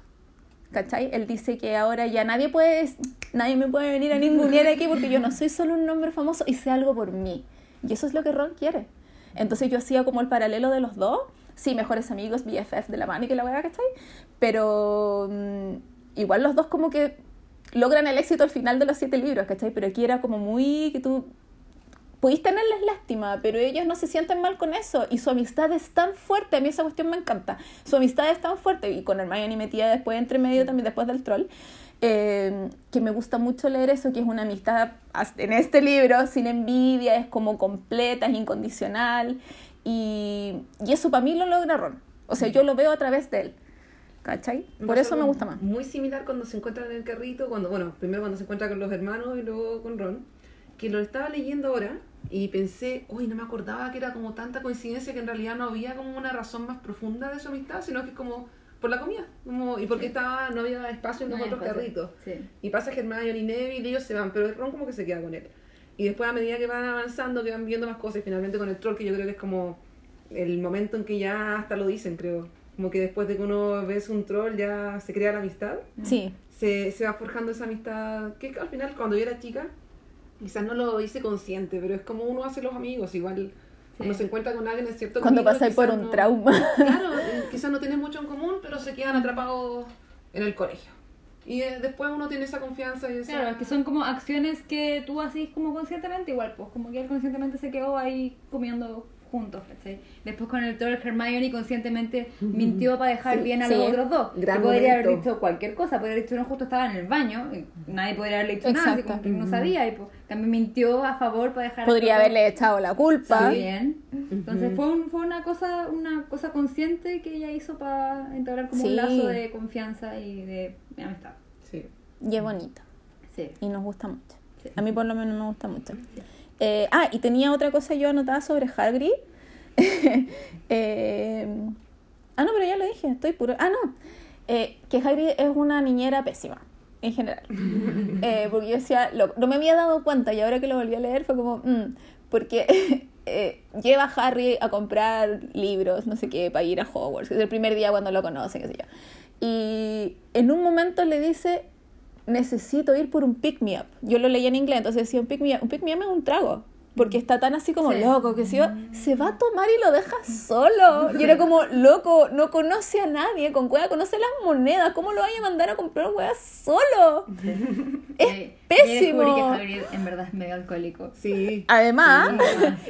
¿Cachai? Él dice que ahora ya nadie puede, nadie me puede venir a ningunear aquí porque yo no soy solo un nombre famoso y sé algo por mí. Y eso es lo que Ron quiere. Entonces yo hacía como el paralelo de los dos. Sí, mejores amigos, BFF de la mano y que la weá, ¿cachai? Pero mm, igual los dos como que logran el éxito al final de los siete libros, ¿cachai? Pero aquí era como muy que tú podéis tenerles lástima, pero ellos no se sienten mal con eso. Y su amistad es tan fuerte, a mí esa cuestión me encanta. Su amistad es tan fuerte, y con Hermione metida después entre medio también, después del troll, eh, que me gusta mucho leer eso, que es una amistad en este libro, sin envidia, es como completa, es incondicional. Y, y eso para mí lo logra Ron. O sea, yo lo veo a través de él. ¿Cachai? Por eso me gusta más. Muy similar cuando se encuentran en el carrito, cuando, bueno, primero cuando se encuentra con los hermanos y luego con Ron, que lo estaba leyendo ahora y pensé, uy, no me acordaba que era como tanta coincidencia que en realidad no había como una razón más profunda de su amistad, sino que es como por la comida, como, y porque estaba, no había espacio en los No otros espacio. carritos. Sí. Y pasa que Hermione y Neville ellos se van, pero Ron como que se queda con él. Y después a medida que van avanzando, que van viendo más cosas, y finalmente con el troll, que yo creo que es como el momento en que ya hasta lo dicen, creo. Como que después de que uno ves un troll ya se crea la amistad. Sí. Se, se va forjando esa amistad que al final cuando yo era chica, quizás no lo hice consciente, pero es como uno hace los amigos, igual cuando se encuentra con alguien en cierto Cuando pasáis por un no- trauma. Claro, quizás no tienen mucho en común, pero se quedan atrapados en el colegio. Y eh, después uno tiene esa confianza y esa... Claro, es que son como acciones que tú haces como conscientemente, igual, pues como que él conscientemente se quedó ahí comiendo juntos, ¿cachai? Después con el troll Hermione conscientemente mintió para dejar Sí, bien a sí. los otros dos. Gran Que podría haber dicho cualquier cosa, podría haber dicho no justo estaba en el baño, y nadie podría haberle dicho nada, como que no sabía, y pues también mintió a favor para dejar a Podría haberle echado la culpa. También. Entonces fue, un- fue una cosa una cosa consciente que ella hizo para entablar como Sí. un lazo de confianza y de amistad. Sí. Y es bonito. Sí. Y nos gusta mucho. Sí. A mí por lo menos me gusta mucho. Eh, ah, y tenía otra cosa yo anotada sobre Hagrid. Eh, ah, no, pero ya lo dije, estoy puro. Ah, no. Eh, que Hagrid es una niñera pésima, en general. Porque yo decía, lo- no me había dado cuenta y ahora que lo volví a leer fue como, mm, porque lleva a Harry a comprar libros, no sé qué, para ir a Hogwarts. Es el primer día cuando lo conoce, qué sé yo. Y en un momento le dice, necesito ir por un pick me up. Yo lo leí en inglés, entonces decía un pick me up. Un pick me up es un trago. Porque está tan así como Sí. loco que si yo, se va a tomar y lo deja solo. Y era como, loco, no conoce a nadie. Con cueva conoce las monedas. ¿Cómo lo vaya a mandar a comprar hueá solo? Es pésimo. Yo que Hagrid en verdad es medio alcohólico. Sí. Además,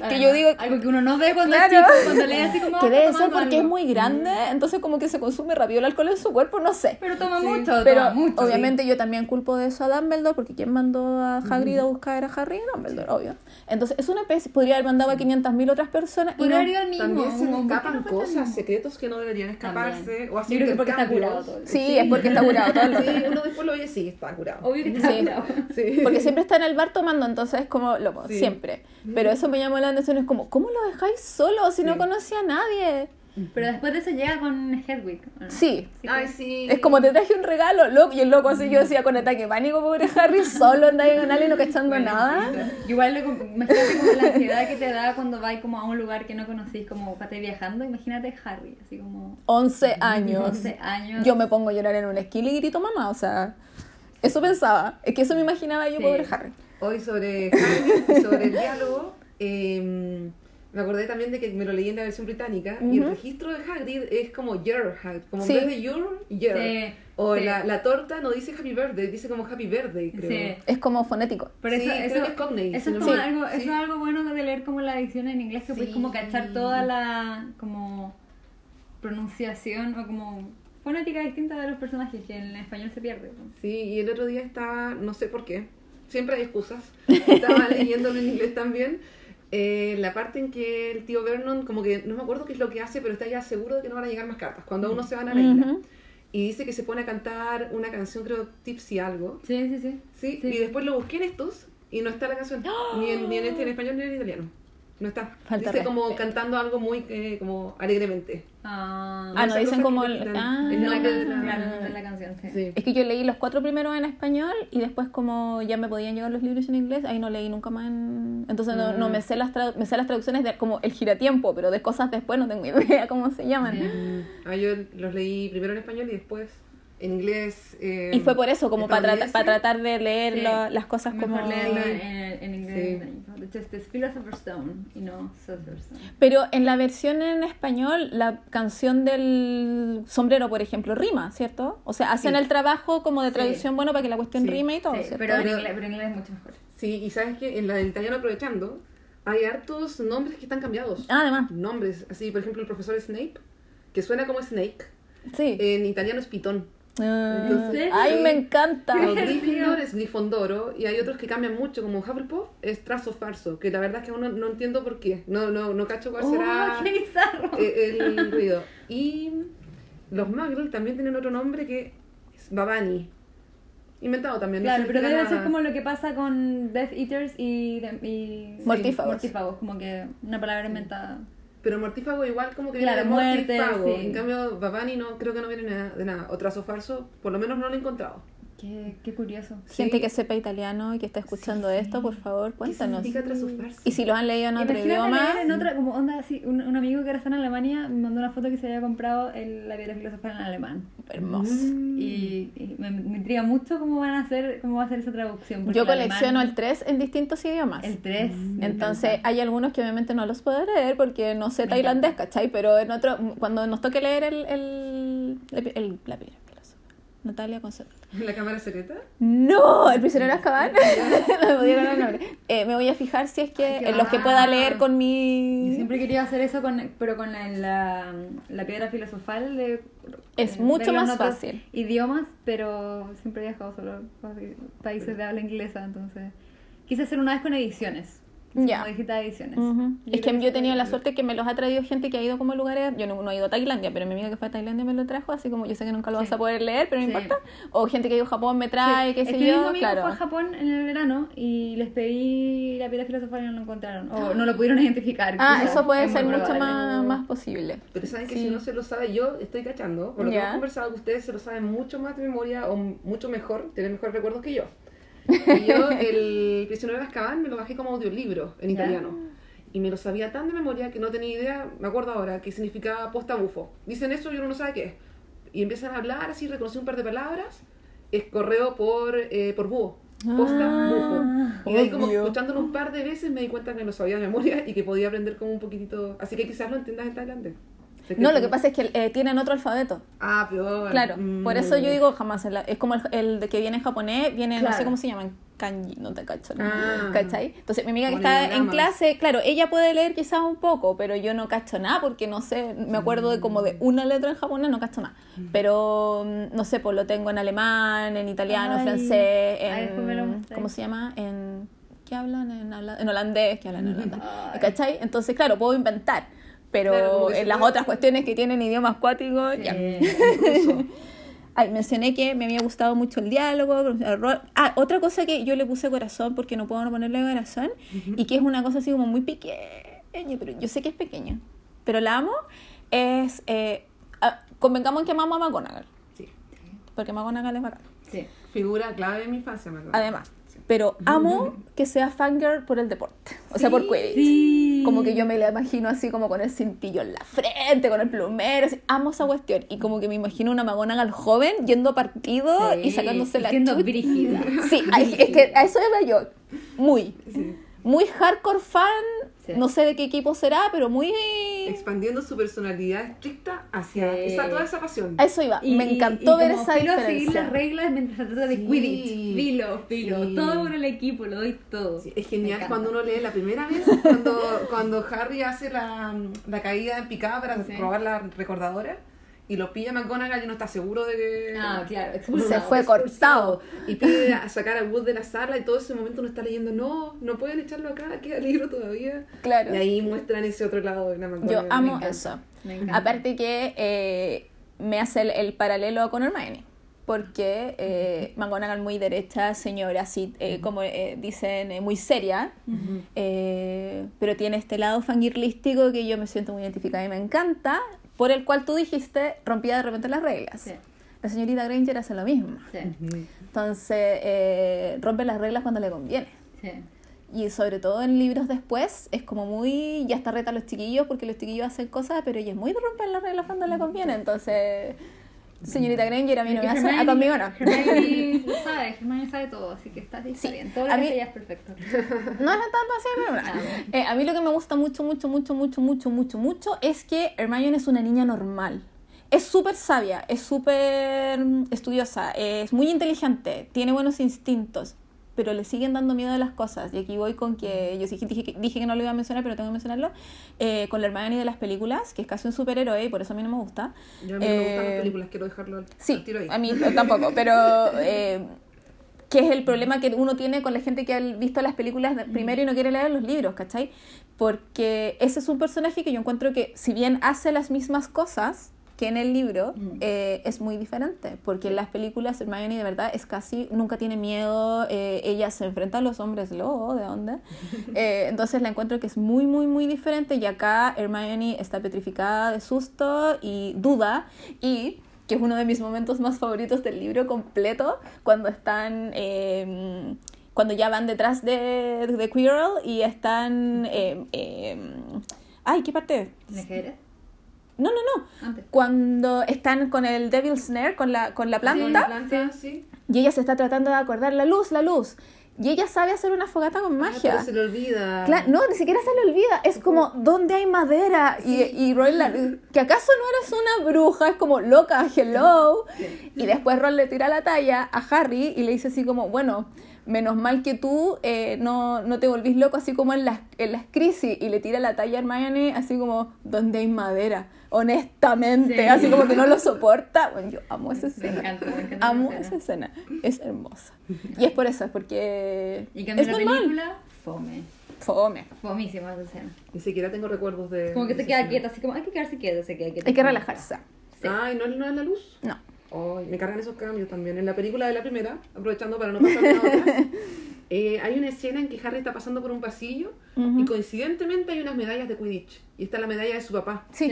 que yo digo, Algo que uno no ve cuando Claro. es chico, cuando lee así como... que "Ah, debe ser porque es algo". muy grande, entonces como que se consume rápido el alcohol en su cuerpo, no sé. Pero toma Sí. mucho, Pero toma mucho. obviamente yo también culpo de eso a Dumbledore, porque quien mandó a Hagrid a buscar a Harry Dumbledore, obvio. Entonces es una especie, podría haber mandado a 500.000 otras personas y no... ido al mismo. También se le como, ¿por qué escapan cosas, secretos que no deberían escaparse. También. O así Yo creo que porque está curado todo. Sí, es porque está curado todo el. Sí, uno después lo oye, sí, está curado. Obvio que está Sí. curado. Sí. Porque siempre está en el bar tomando, entonces es como loco, Sí. siempre. Pero eso me llamó la atención, es como, ¿cómo lo dejáis solo si no Sí. conoce a nadie? Pero después de eso llega con Hedwig. Sí. Ay, sí. Es como te traje un regalo, loco, y el loco así yo decía con ataque de pánico, pobre Harry, solo anda diagonal y no cachando Bueno, nada. Igual lo, imagínate como la ansiedad que te da cuando vas como a un lugar que no conocís, como para estar viajando. Imagínate Harry, así como 11 años. 11 años. Yo me pongo a llorar en una esquina y grito mamá, o sea, eso pensaba. Es que eso me imaginaba yo, Sí. pobre Harry. Hoy sobre Hagrid y sobre el diálogo, eh, me acordé también de que me lo leí en la versión británica y el registro de Hagrid es como Your Hagrid, como Sí. en vez de Your, Your. Sí, O sí. La, la torta no dice Happy Birthday, dice como Happy Birthday, creo. Sí. Es como fonético. Pero Sí, eso, creo eso, que es Cockney, eso si es como algo, sí. eso es algo bueno de leer como la edición en inglés, que puedes como cachar toda la como pronunciación o como fonética distinta de los personajes que en español se pierde. ¿no? Sí, y el otro día estaba, no sé por qué, siempre hay excusas, estaba leyéndolo en inglés también, eh, la parte en que el tío Vernon, como que no me acuerdo qué es lo que hace, pero está ya seguro de que no van a llegar más cartas, cuando uno se van a la isla. Ujú. Y dice que se pone a cantar una canción, creo, Tipsy algo, Sí, sí, sí. ¿sí? Sí. Y después lo busqué en estos y no está la canción, ni, en, ni en este en español ni en italiano. No está. Falta dice como respeto. cantando algo muy eh, como alegremente. Ah, Ah, no, dicen como el- ah. de la canción, la- claro, de la canción, sí. Sí. Es que yo leí los cuatro primeros en español y después como ya me podían llegar los libros en inglés, ahí no leí nunca más en... Entonces no, no Mm. me sé las me sé las traducciones de como el giratiempo, pero de cosas después no tengo idea cómo se llaman. Ah, yo los leí primero en español y después en inglés. eh, Y fue por eso, como para, trata- para tratar de leer Sí. la- las cosas Mejor como... leerlo en, en inglés. Sí. este es Philosopher's Stone y no Sorcerer's Stone. Pero en la versión en español, la canción del sombrero, por ejemplo, rima, ¿cierto? O sea, hacen Sí. el trabajo como de Sí. traducción bueno para que la cuestión Sí. rime y todo, Sí, ¿cierto? pero en, Pero- inglés, pero en inglés es mucho mejor. Sí, y sabes que en la del italiano aprovechando, hay hartos nombres que están cambiados. Ah, además, Nombres, así, por ejemplo, el profesor Snape, que suena como Snake, sí. en italiano es Pitón. Ah, entonces- ¡Ay, me encanta! Pero Gryffindor es Grifondoro, y hay otros que cambian mucho, como Hufflepuff es Trazo Farso, que la verdad es que uno no entiendo por qué. No, no, no cacho cuál ¡Oh, será eh, el ruido. Y los Muggle también tienen otro nombre que es Babani. Inventado también. no Claro, pero debe ser como lo que pasa con Death Eaters y, y Mortífagos. mortífagos, como que una palabra inventada. Pero mortífago igual como que Claro, viene de muerte, mortífago. sí. En cambio, Babani no, creo que no viene nada- de nada. O trazo falso, por lo menos no lo he encontrado. Qué, qué curioso. Gente Sí. que sepa italiano y que está escuchando esto, por favor, cuéntanos. Y si lo han leído en otro Imagínate idioma, leer en otra, como onda así, un, un amigo que ahora está en Alemania me mandó una foto que se había comprado el, la piedra filosofal en alemán. hermoso. Mm. Y, y me, me intriga mucho cómo van a hacer, cómo va a ser esa traducción. Yo el colecciono alemán- el 3 en distintos idiomas. el 3. Entonces, hay algunos que obviamente no los puedo leer porque no sé tailandés. ¿cachai? Pero en otro, cuando nos toque leer el, el, el- la filosofal. Natalia Concepto. ¿La cámara secreta? No, el prisionero Azkaban. no me podía acordar el nombre. Eh, me voy a fijar si es que Ay, en los que pueda leer con Yo mi... siempre quería hacer eso, con, pero con la, la, la piedra filosofal. De, Es eh, mucho más fácil. Idiomas, pero siempre he viajado solo a países de habla inglesa, entonces. Quise hacer una vez con ediciones. Ya. Como ediciones. Ujú. Yo Es que yo he tenido la suerte que me los ha traído gente que ha ido como a lugares. Yo no, no he ido a Tailandia, pero mi amiga que fue a Tailandia me lo trajo, así como yo sé que nunca lo vas Sí. a poder leer, pero no Sí. importa. O gente que ha ido a Japón me trae, Sí, qué es sé que mi yo. amigo Claro. fue a Japón en el verano y les pedí la piedra filosofal y no lo encontraron. O no lo pudieron identificar. Ah, quizás. eso puede Es ser mucho más, más posible. Pero saben que si no se lo sabe, yo estoy cachando. Por lo que Ya. hemos conversado, que ustedes se lo saben mucho más de memoria o mucho mejor, tienen mejores recuerdos que yo. Y yo, el prisionero de Azkaban, me lo bajé como audiolibro en Ya. italiano. Y me lo sabía tan de memoria que no tenía idea, me acuerdo ahora, que significaba posta bufo. Dicen eso y uno no sabe qué es. Y empiezan a hablar, así reconocí un par de palabras. Es correo por, eh, por búho. Posta Ah, bufo. Y de ahí como obvio. escuchándolo un par de veces me di cuenta que me lo sabía de memoria y que podía aprender como un poquitito. Así que quizás lo entiendas en tailandés. No, lo que pasa es que eh, tienen otro alfabeto. Ah, peor. Claro, Mm. por eso yo digo jamás. es como el, el de que viene en japonés, viene, no sé Claro. cómo se llaman, kanji, no te cacho. ¿no? Ah. ¿Cachai? Entonces, mi amiga que está en clase, claro, ella puede leer quizás un poco, pero yo no cacho nada porque no sé, me acuerdo de como de una letra en japonés, no cacho nada. Pero, mm, no sé, pues lo tengo en alemán, en italiano, Ay. francés, en. ¿Cómo se llama? En. ¿Qué hablan? En, en holandés, que hablan en holandés. ¿Cachai? Entonces, claro, puedo inventar. Pero Claro, en las puede- otras cuestiones que tienen idiomas cuáticos, ya. Ay, mencioné que me había gustado mucho el diálogo. el rol. Ah, otra cosa que yo le puse corazón porque no puedo no ponerle corazón y que es una cosa así como muy pequeña, pero yo sé que es pequeña, pero la amo, es... Eh, ah, convengamos en que amamos a McGonagall, Sí. porque McGonagall es bacán. sí. Figura clave de mi infancia, acuerdo. Además, pero amo que sea fangirl por el deporte, o sea, por Quidditch. Sí. Como que yo me la imagino así como con el cintillo en la frente, con el plumero, así, amo esa cuestión. Y como que me imagino una McGonagall joven yendo a partido Sí, y sacándose la siendo brígida. Sí, es que a eso iba yo. Muy. Muy hardcore fan. Sí. No sé de qué equipo será, pero muy. Expandiendo su personalidad estricta hacia Sí. esa, toda esa pasión. A eso iba. Y- me y- encantó y ver como esa filo diferencia. seguir las reglas mientras se trata de Sí. Quidditch. Filo, filo. Sí. Todo por el equipo, lo doy todo. Sí, es genial cuando uno lee la primera vez, cuando, cuando Harry hace la, la caída en picada para Sí. robar la recordadora y lo pilla McGonagall y no está seguro de que... Ah, claro, Se expulsado. fue cortado. Y pide a sacar a Wood de la sala y todo ese momento uno está leyendo, no, no pueden echarlo acá, queda libro todavía. Claro. Y ahí muestran ese otro lado de la McGonagall. Yo me amo encanta. eso. Me. Aparte que eh, me hace el, el paralelo con Hermione. Porque eh, McGonagall muy derecha, señora, así eh, como eh, dicen, eh, muy seria, Ujú. eh, pero tiene este lado fangirlístico que yo me siento muy identificada y me encanta, por el cual tú dijiste, rompía de repente las reglas. Sí, La señorita Granger hace lo mismo. sí. Entonces, eh, rompe las reglas cuando le conviene. sí. Y sobre todo en libros después, es como muy. Ya está reta a los chiquillos porque los chiquillos hacen cosas, pero ella es muy de romper las reglas cuando le conviene. Entonces, señorita Granger, a mí no me hace. A conmigo no. Hermione sabe, Hermione sabe todo, así que está, está Sí, bien. Todo lo a que mí- ella es perfecto. No es tanto así, pero no. Ah, Eh, a mí lo que me gusta mucho, mucho, mucho, mucho, mucho, mucho, mucho es que Hermione es una niña normal. Es súper sabia, es súper mm, estudiosa, es muy inteligente, tiene buenos instintos, pero le siguen dando miedo a las cosas. Y aquí voy con que yo dije, que- dije que no lo iba a mencionar, pero tengo que mencionarlo. eh, con la Hermione de las películas, que es casi un superhéroe y por eso a mí no me gusta. Yo a mí no me gustan Eh, las películas, quiero dejarlo al, Sí, al tiro ahí. a mí tampoco, pero eh, que es el problema que uno tiene con la gente que ha visto las películas primero y no quiere leer los libros, ¿cachai? Porque ese es un personaje que yo encuentro que si bien hace las mismas cosas que en el libro, eh, es muy diferente, porque en las películas Hermione de verdad es casi, nunca tiene miedo, eh, ella se enfrenta a los hombres lobo, ¿de dónde? Eh, entonces la encuentro que es muy, muy, muy diferente y acá Hermione está petrificada de susto y duda y que es uno de mis momentos más favoritos del libro completo, cuando están... eh, cuando ya van detrás de, de Quirrell y están... eh, eh, ay, ¿qué parte? ¿De qué eres? No, no, no. Antes. Cuando están con el Devil's Snare, con la, con la planta, Sí, la planta, sí. y ella se está tratando de acordar la luz, la luz. Y ella sabe hacer una fogata con Ah, magia. pero se le olvida. Cla- no, ni siquiera se le olvida. Es como, ¿dónde hay madera? Y, y la- ¿que acaso no eres una bruja? Es como, loca, hello. Y después Ron le tira la talla a Harry y le dice así como, bueno, menos mal que tú eh, no, no te volvís loco así como en las, en las crisis. Y le tira la talla a Hermione así como, ¿dónde hay madera? Honestamente, Sí. así como que no lo soporta. Bueno, yo amo esa Me escena. encanta, me encanta Amo esa escena. escena. Es hermosa. Y es por eso, es porque Y es la normal. película, fome. Fome. Fomísima esa escena. Ni siquiera tengo recuerdos de. Como que se queda quieta, así como hay que quedarse quieto, se queda quieta. Hay que relajarse. escena. Ay, ¿no, es- ¿no es la luz? No. Ay, me cargan esos cambios también. En la película de la primera, aprovechando para no pasar la otra, eh, hay una escena en que Harry está pasando por un pasillo y coincidentemente hay unas medallas de Quidditch. Y está la medalla de su papá. Sí.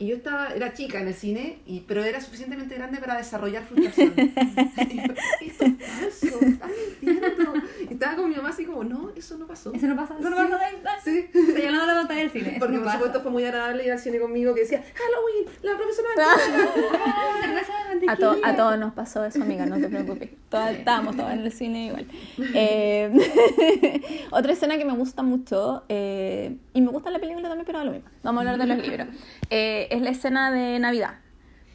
Y yo estaba, era chica en el cine, y, pero era suficientemente grande para desarrollar frustración. esto es falso, estás mintiendo. Y estaba con mi mamá así como, no, eso no pasó. Eso no pasa, eso no pasa. ay, ay. Sí. Estoy hablando de la pantalla del cine. Porque no por supuesto fue muy agradable ir al cine conmigo que decía, Halloween, la profesora. De A, mantequilla. to- a todos nos pasó eso, amiga, no te preocupes. Todas, estábamos todas en el cine igual. Eh, otra escena que me gusta mucho, eh, y me gusta la película también, pero da lo mismo. Vamos a hablar de los libros. Eh, es la escena de Navidad.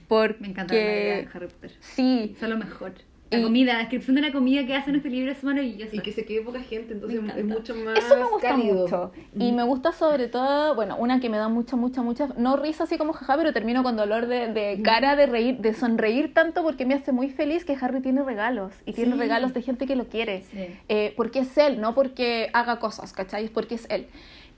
Porque, Me encanta la Navidad de Harry Potter. Sí, Son lo mejor. La Y- comida, la descripción de la comida que hacen en este libro es maravillosa. Y que se quede poca gente, entonces es mucho más Eso me gusta cálido. mucho. Y me gusta sobre todo, bueno, una que me da mucha, mucha, mucha, no risa así como jaja, pero termino con dolor de, de cara, de reír, de sonreír tanto porque me hace muy feliz que Harry tiene regalos. Y tiene Sí. regalos de gente que lo quiere. Sí. Eh, porque es él, no porque haga cosas, ¿cachai? Es porque es él.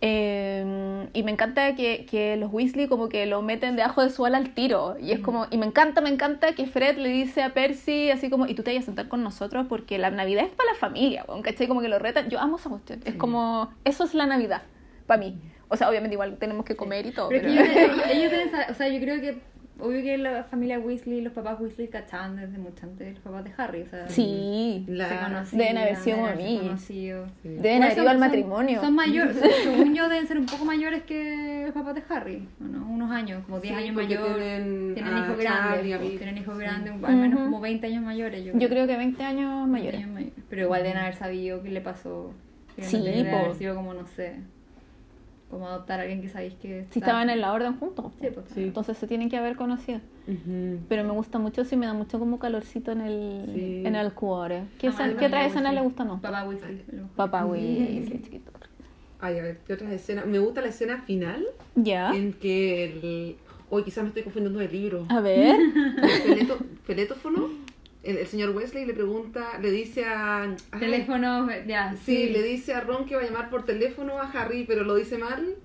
Eh, y me encanta que, que los Weasley como que lo meten debajo de su ala al tiro. Y es como, y me encanta, me encanta que Fred le dice a Percy así como, y tú te vayas a sentar con nosotros porque la Navidad es para la familia, weón", ¿cachai? Como que lo retan. Yo amo esa cuestión. Es como, eso es la Navidad, para mí. O sea, obviamente igual tenemos que comer y todo. Pero pero- ellos, o sea, yo creo que, obvio que la familia Weasley, los papás Weasley cachaban desde mucho antes de los papás de Harry, o sea, Sí. La- se conocían, Deben haber sido deben como mí. Sí. Deben Igual haber ido al matrimonio. Son mayores, según yo deben ser un poco mayores que los papás de Harry, ¿o ¿no? Unos años, como 10 Sí, años porque mayor. tienen hijos grandes, tienen hijos grandes, al menos como 20 años mayores. Yo Yo creo que 20 años 20 mayores. años mayores. Pero igual deben haber sabido qué le pasó. Sí, debe po. haber sido como, no sé, como adoptar a alguien que sabéis que. Si estaban en la orden juntos. Sí, pues. Sí. Entonces se tienen que haber conocido. Pero me gusta mucho, sí, me da mucho como calorcito en el, Sí. en el cuore. ¿Qué, Ah, esa- bueno, ¿qué otra Papá escena le gusta no? Papá Weasley. Papá Weasley, chiquito. Ay, a ver, ¿qué otras escenas? Me gusta la escena final Ya. en que el... Hoy quizás me estoy confundiendo de libro. A ver. El Feleto- Feletófono, el, el señor Wesley le pregunta, le dice a... ay, Teléfono, ya, Sí, le dice a Ron que va a llamar por teléfono a Harry, pero lo dice mal.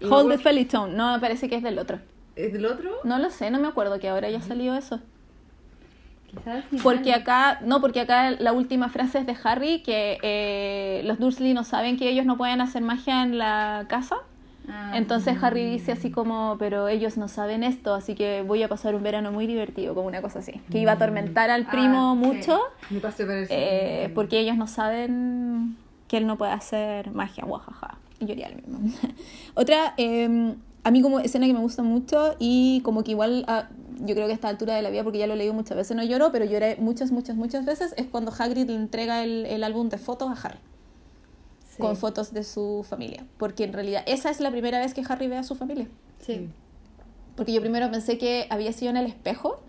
Hold luego- the Felitone. No, me parece que es del otro. ¿Es del otro? No lo sé, no me acuerdo que ahora ya salió eso. Quizás Porque acá, no, porque acá la última frase es de Harry, que eh, los Dursley no saben que ellos no pueden hacer magia en la casa. Ah, Entonces Harry dice así como, pero ellos no saben esto, así que voy a pasar un verano muy divertido, como una cosa así. Que iba a atormentar al Ah, primo sí. mucho, Me pasé eso. eh, porque ellos no saben que él no puede hacer magia, guajaja. Y yo haría lo mismo. Otra, eh, a mí como escena que me gusta mucho y como que igual, ah, yo creo que a esta altura de la vida, porque ya lo he leído muchas veces, no lloro, pero lloré muchas, muchas, muchas veces, es cuando Hagrid le entrega el, el álbum de fotos a Harry Sí. con fotos de su familia. Porque en realidad esa es la primera vez que Harry ve a su familia. Sí. Porque yo primero pensé que había sido en el espejo,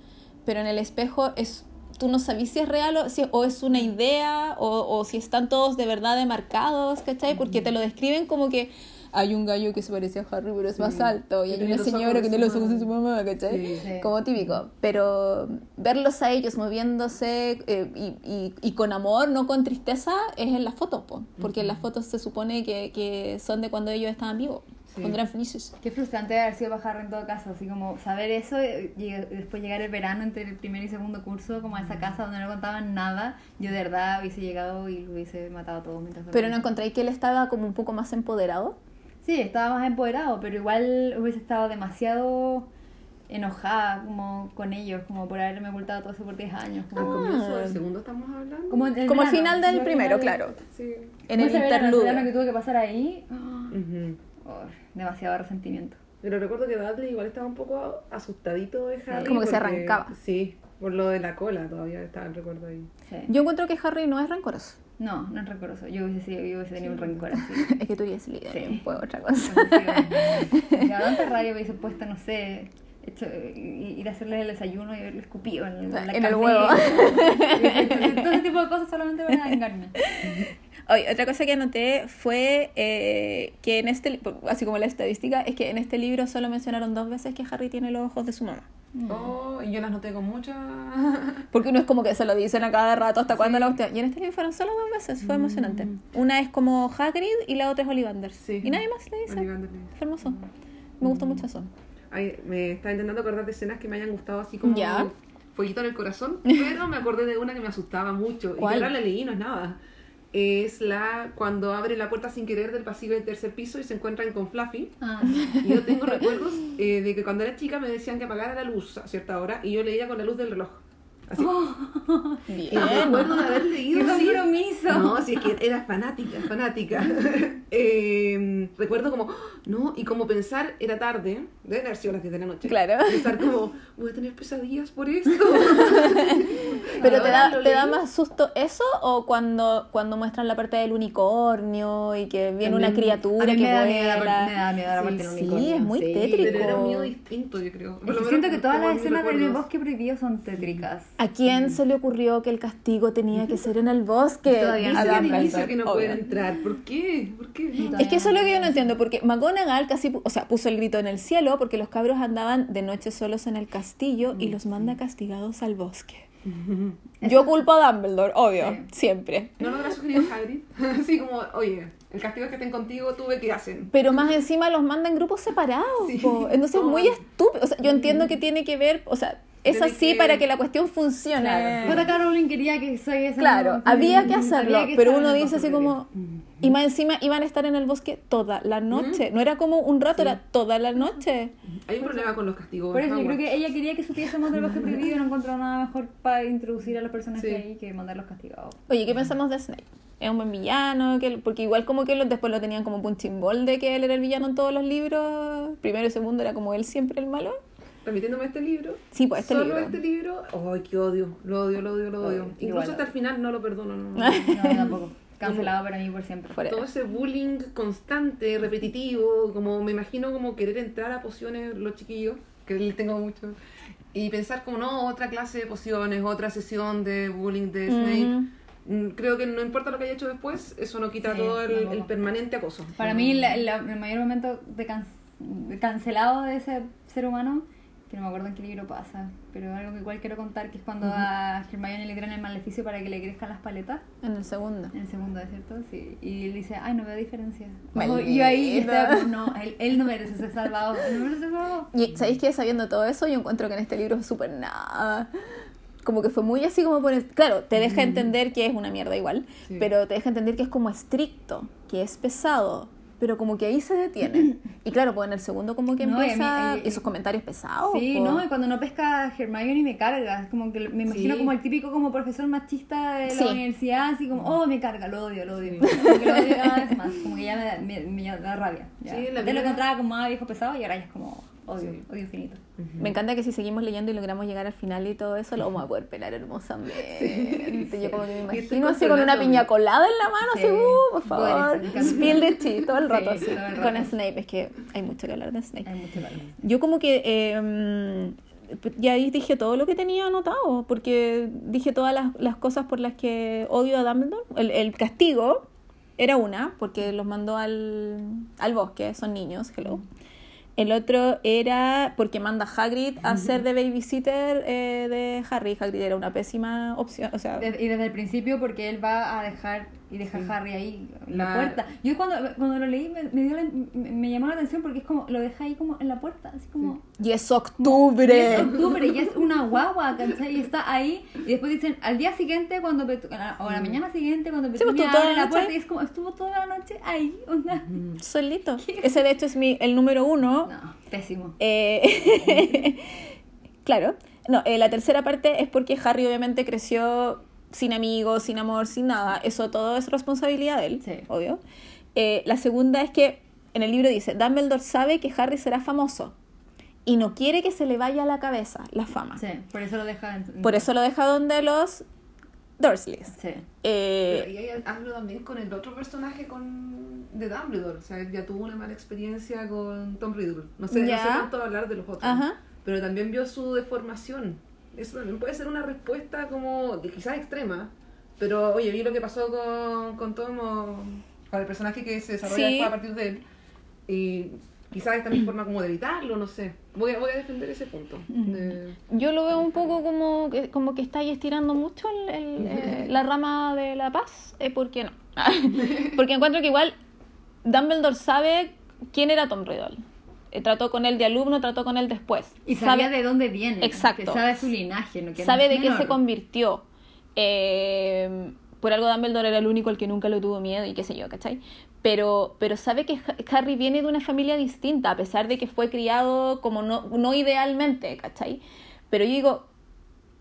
pero en el espejo es tú no sabes si es real o, si, o es una idea o, o si están todos de verdad demarcados, ¿cachai? Porque te lo describen como que hay un gallo que se parece a Harry pero es más Sí. alto y hay una señora que tiene los ojos de su mamá, ¿cachai? Sí. Sí. Como típico. Pero verlos a ellos moviéndose eh, y, y, y con amor, no con tristeza, es en las fotos, po. porque en las fotos se supone que, que son de cuando ellos estaban vivos, Sí. cuando eran felices. Qué frustrante haber sido para Harry en todo caso, así como saber eso y y después llegar el verano entre el primer y segundo curso, como a esa casa donde no contaban nada, yo de verdad hubiese llegado y lo hubiese matado a todos mientras Pero no dormía. encontréis que él estaba como un poco más empoderado. Sí, estaba más empoderado, pero igual hubiese estado demasiado enojada como con ellos, como por haberme ocultado todo eso por 10 años. ¿Al Como, comienzo del segundo estamos hablando? como, el Como al verano, final del al primero, final claro. Sí. En el ese verano que interludio. tuve que pasar ahí, oh, oh, demasiado resentimiento. Pero recuerdo que Dudley igual estaba un poco asustadito de Harry. Como que se arrancaba. Sí, por lo de la cola todavía estaba el recuerdo ahí. Sí. Yo encuentro que Harry no es rencoroso. No, no es rencoroso. Yo hubiese, sido- yo hubiese tenido un rencor así. Es que tú eres líder, Sí. fue otra cosa. Tanta rabia hubiese puesto, no sé, hecho, ir a hacerle el desayuno y haberle escupido en, el- la En el café. huevo. Todo ese tipo de cosas solamente para vengarme. Oye, otra cosa que anoté fue eh, que en este, así como la estadística, es que en este libro solo mencionaron dos veces que Harry tiene los ojos de su mamá. Oh, y yo las noté con mucha... Porque uno es como que se lo dicen a cada rato hasta cuando la cuestión. Y en este libro fueron solo dos veces, fue emocionante. Una es como Hagrid y la otra es Ollivander. Sí. Y nadie más le dice. Fue hermoso. Me gustó mucho eso. Ay, me estaba intentando acordar de escenas que me hayan gustado así como Ya. fueguito en el corazón, pero me acordé de una que me asustaba mucho. ¿Cuál? Y ahora la leí, no es nada. Es la cuando abre la puerta sin querer del pasillo del tercer piso y se encuentran con Fluffy. Ah, Y yo tengo recuerdos eh, de que cuando era chica me decían que apagara la luz a cierta hora y yo leía con la luz del reloj. Así. Y me acuerdo de haber leído ¡Qué compromiso! No, si es que era fanática, fanática. Eh, recuerdo como, no, y como pensar, era tarde, deben haber sido las 10 de la noche. Claro. Pensar como, voy a tener pesadillas por esto. Pero te da, te da más susto eso o cuando, cuando muestran la parte del unicornio y que viene una criatura que me da miedo la me da miedo la Sí, parte del sí, unicornio. es muy tétrico. Pero era un miedo distinto, yo creo. Es que siento que todas las escenas del bosque prohibido son tétricas. ¿A quién se le ocurrió que el castigo tenía que ser en el bosque? Todavía no Dumbledore, inicio que no obvio. pueden entrar. ¿Por qué? ¿Por qué? No. Es que eso es lo que yo no entiendo, porque McGonagall casi, o sea, puso el grito en el cielo porque los cabros andaban de noche solos en el castillo y los manda castigados al bosque. Yo culpo a Dumbledore, obvio, Sí. siempre. ¿No lo habrá sugerido Hagrid? Así como, oye, el castigo es que estén contigo, tú ve qué hacen. Pero más encima los manda en grupos separados, Sí. entonces es muy estúpido. O sea, yo entiendo que tiene que ver, o sea, es así que- para que la cuestión funcione. Claro. J.K. Rowling quería que soy esa Claro, había que hacerlo, había que pero uno dice así como... Y más encima iban a estar en el bosque toda la noche. No era como un rato, era toda la noche. Hay un problema con los castigos. Por eso yo creo que ella quería que supiésemos del bosque prohibido y no encontró nada mejor para introducir a los personajes Sí. ahí que mandarlos castigados. Oye, ¿qué pensamos de Snape? ¿Es un buen villano? que Porque igual como que lo- después lo tenían como punching ball de que él era el villano en todos los libros. Primero y segundo era como él siempre el malo. Remitiéndome a este libro. Sí, pues este solo libro. este libro. Ay, qué odio. Lo odio, lo odio, lo odio. Igual Incluso lo hasta el final no lo perdono. No, no. No, tampoco. Cancelado para mí por siempre. Fuera. Todo ese bullying constante, repetitivo, como me imagino como querer entrar a pociones los chiquillos, que les tengo mucho, y pensar como no, otra clase de pociones, otra sesión de bullying de Snape. Ujú. Mm, Creo que no importa lo que haya hecho después, eso no quita Sí, todo el, el permanente acoso. Para mí la- la- el mayor momento de, can- de cancelado de ese ser humano, que no me acuerdo en qué libro pasa, pero algo que igual quiero contar, que es cuando a Hermione le tiran el maleficio para que le crezcan las paletas. En el segundo. En el segundo, ¿cierto? Sí. Y él dice, ay, no veo diferencia. Maldita. y ahí estaba como, no, él, él no merece ser salvado. Él no merece ser salvado. Y ¿sabéis que sabiendo todo eso, yo encuentro que en este libro es súper nada. Como que fue muy así como por... Claro, te deja entender que es una mierda igual, Sí. pero te deja entender que es como estricto, que es pesado, pero como que ahí se detiene. Y claro, pues en el segundo como que No, y a mí- empieza y- esos comentarios pesados. Sí, po. no, y cuando no pesca Hermione me carga. Es como que me imagino Sí. como el típico como profesor machista de la Sí. universidad, así como, oh, me carga, lo odio, lo odio. Como que lo odio cada vez más, como que ya me da, me, me da rabia. Ya. Sí, la Antes lo primera- encontraba como más viejo pesado y ahora ya es como odio, Sí. odio infinito. Me encanta que si seguimos leyendo y logramos llegar al final y todo eso, lo vamos a poder pelar hermosamente. Yo como que me imagino así con una piña colada en la mano, Sí. así, uh, por favor. Spill the tea todo el Sí, rato así, el con rato. Snape. Es que hay mucho que hablar de Snape. Hay mucho valor. Yo como que eh, ya ahí dije todo lo que tenía anotado, porque dije todas las, las cosas por las que odio a Dumbledore. El, el castigo era una, porque los mandó al, al bosque, son niños, hello. El otro era porque manda a Hagrid a ser de babysitter eh, de Harry. Hagrid era una pésima opción, o sea... Y desde el principio porque él va a dejar y deja a Harry ahí en la La- puerta. Yo cuando, cuando lo leí me, me dio la- me, me llamó la atención porque es como lo deja ahí como en la puerta, así como Y es Y octubre. es octubre y es una guagua, ¿cachai? Y está ahí. Y después dicen, al día siguiente, cuando Petu- o a la mañana siguiente, cuando Mm. Sí, pues, Petunia abre la la puerta, y es como, estuvo toda la noche ahí. onda. Solito. Ese de hecho es mi, el número uno. No, pésimo. Eh, claro. No, eh, la tercera parte es porque Harry obviamente creció sin amigos, sin amor, sin nada. Eso todo es responsabilidad de él, Sí. obvio. Eh, la segunda es que en el libro dice, Dumbledore sabe que Harry será famoso y no quiere que se le vaya a la cabeza la fama. Sí, por eso lo deja en... Por eso lo deja donde los Dursleys. Sí. Pero Eh, y ahí hablo también con el otro personaje con de Dumbledore. O sea, él ya tuvo una mala experiencia con Tom Riddle. No sé, Ya. no sé tanto hablar de los otros. Ajá. Pero también vio su deformación. Eso también puede ser una respuesta como, de quizás extrema. Pero oye, vi lo que pasó con, con Tom o con el personaje que se desarrolla Sí. después a partir de él. Y quizás esta es mi forma como de evitarlo, no sé. Voy a, voy a defender ese punto. de- Yo lo veo un poco como que, como que está ahí estirando mucho el- el, eh, la rama de la paz. Eh, ¿Por qué no? Porque encuentro que igual Dumbledore sabe quién era Tom Riddle. Eh, trató con él de alumno, trató con él después. Y sabía de dónde viene. Exacto. Que sabe su linaje. ¿no? Que no sabe de qué se convirtió. Eh, por algo Dumbledore era el único al que nunca le tuvo miedo y qué sé yo, ¿cachai? Pero, pero sabe que Ha- Harry viene de una familia distinta, a pesar de que fue criado como no, no idealmente, ¿cachai? Pero yo digo,